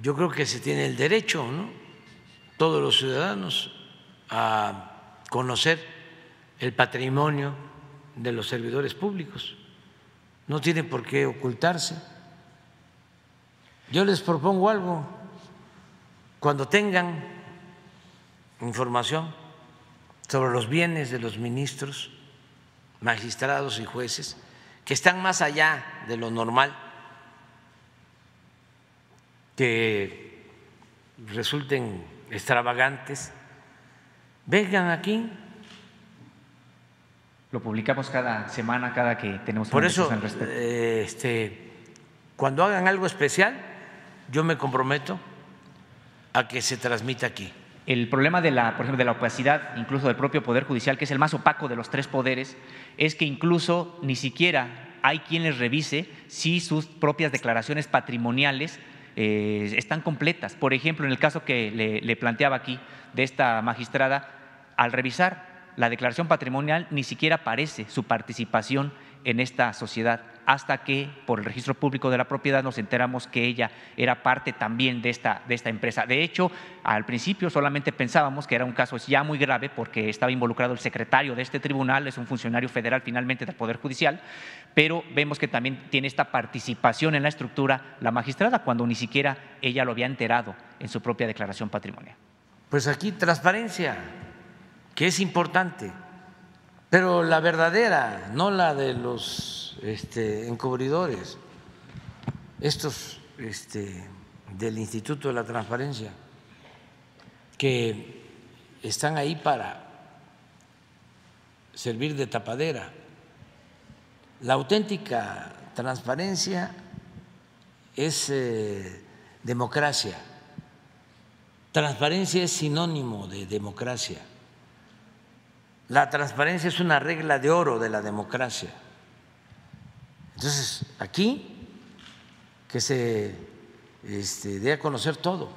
yo creo que se tiene el derecho, ¿no? Todos los ciudadanos a conocer el patrimonio de los servidores públicos. No tiene por qué ocultarse. Yo les propongo algo. Cuando tengan información sobre los bienes de los ministros, magistrados y jueces, que están más allá de lo normal, que resulten extravagantes, vengan aquí. Lo publicamos cada semana, cada que tenemos Por eso, eh, este, cuando hagan algo especial, yo me comprometo a que se transmita aquí. El problema de la, por ejemplo, de la opacidad, incluso del propio Poder Judicial, que es el más opaco de los tres poderes, es que incluso ni siquiera hay quien les revise si sus propias declaraciones patrimoniales eh, están completas. Por ejemplo, en el caso que le, planteaba aquí de esta magistrada, al revisar la declaración patrimonial ni siquiera aparece su participación en esta sociedad hasta que por el registro público de la propiedad nos enteramos que ella era parte también de esta, de esta empresa. De hecho, al principio solamente pensábamos que era un caso ya muy grave porque estaba involucrado el secretario de este tribunal, es un funcionario federal finalmente del Poder Judicial, pero vemos que también tiene esta participación en la estructura la magistrada cuando ni siquiera ella lo había enterado en su propia declaración patrimonial. Pues aquí transparencia, que es importante. Pero la verdadera, no la de los este, encubridores, estos este, del Instituto de la Transparencia, que están ahí para servir de tapadera. La auténtica transparencia es eh, democracia. Transparencia es sinónimo de democracia. La transparencia es una regla de oro de la democracia. Entonces, aquí que se este, dé a conocer todo,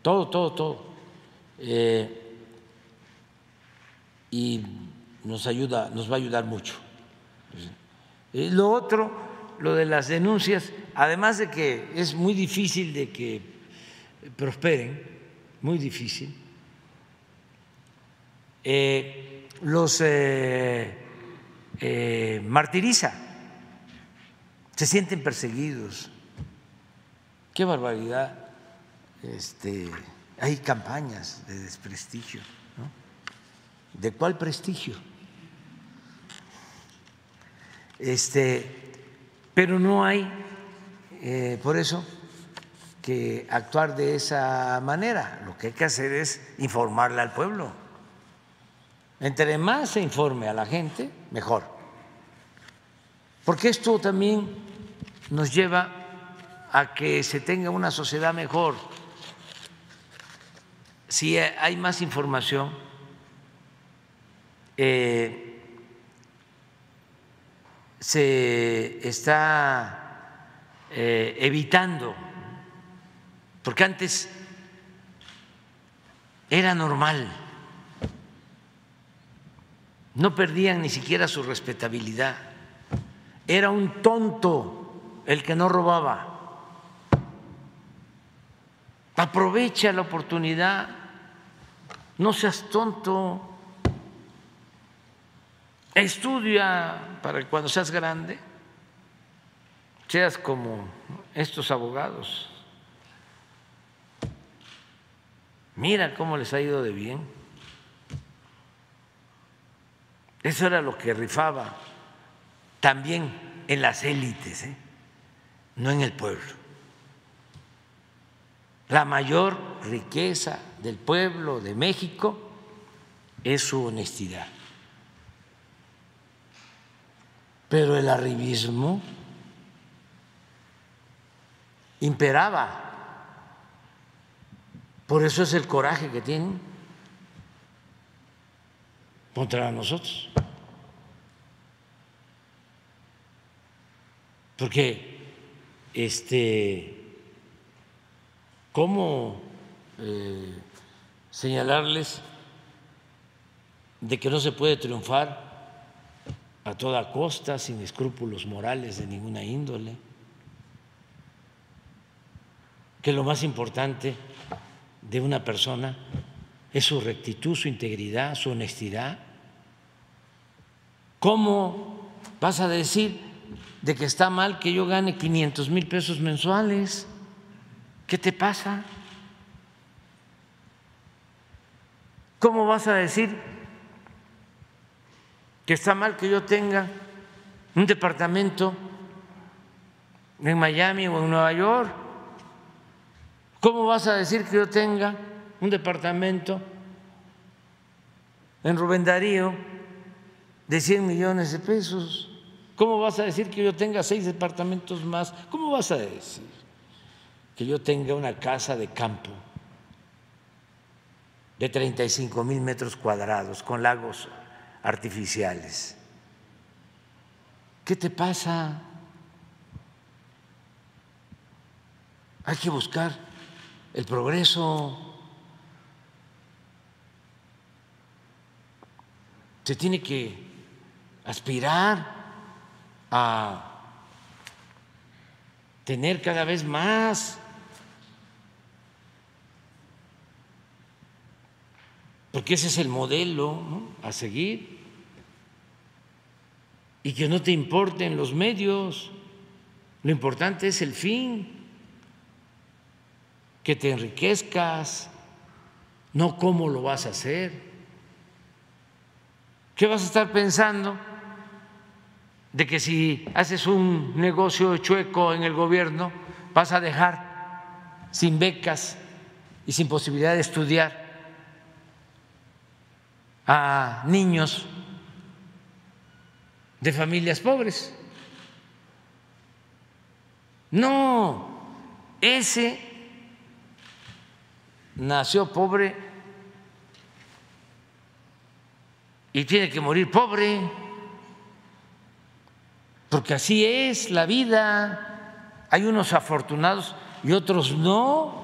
todo, todo, todo. Eh, y nos ayuda, nos va a ayudar mucho. Lo otro, lo de las denuncias, además de que es muy difícil de que prosperen, muy difícil, eh, los eh, eh, martiriza, se sienten perseguidos. Qué barbaridad. Este, hay campañas de desprestigio. ¿De cuál prestigio? Este, pero no hay, por eso, que actuar de esa manera. Lo que hay que hacer es informarle al pueblo. Entre más se informe a la gente, mejor. Porque esto también nos lleva a que se tenga una sociedad mejor. Si hay más información, eh, se está eh, evitando porque antes era normal, no perdían ni siquiera su respetabilidad, era un tonto el que no robaba. Aprovecha la oportunidad, no seas tonto, estudia para que cuando seas grande seas como estos abogados Mira cómo les ha ido de bien. Eso era lo que rifaba también en las élites, ¿eh? no en el pueblo. La mayor riqueza del pueblo de México es su honestidad. Pero el arribismo imperaba por eso es el coraje que tienen contra nosotros. Porque, este, ¿cómo eh, señalarles de que no se puede triunfar a toda costa, sin escrúpulos morales de ninguna índole? Que lo más importante de una persona es su rectitud, su integridad, su honestidad. ¿Cómo vas a decir de que está mal que yo gane 500 mil pesos mensuales? ¿Qué te pasa? ¿Cómo vas a decir que está mal que yo tenga un departamento en Miami o en Nueva York? ¿Cómo vas a decir que yo tenga un departamento en Rubén Darío de 100 millones de pesos? ¿Cómo vas a decir que yo tenga seis departamentos más? ¿Cómo vas a decir que yo tenga una casa de campo de 35 mil metros cuadrados con lagos artificiales? ¿Qué te pasa? Hay que buscar el progreso. Se tiene que aspirar a tener cada vez más. Porque ese es el modelo a seguir. Y que no te importen los medios. Lo importante es el fin que te enriquezcas, no cómo lo vas a hacer. ¿Qué vas a estar pensando de que si haces un negocio chueco en el gobierno vas a dejar sin becas y sin posibilidad de estudiar a niños de familias pobres? No, ese nació pobre y tiene que morir pobre, porque así es la vida. Hay unos afortunados y otros no.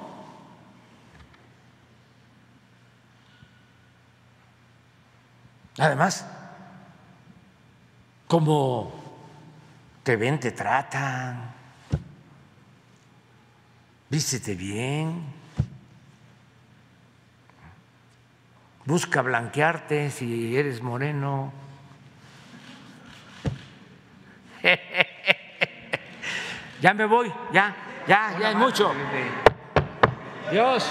Además, como te ven, te tratan, vístete bien. Busca blanquearte si eres moreno. ya me voy, ya, ya, ya es mucho. Dios.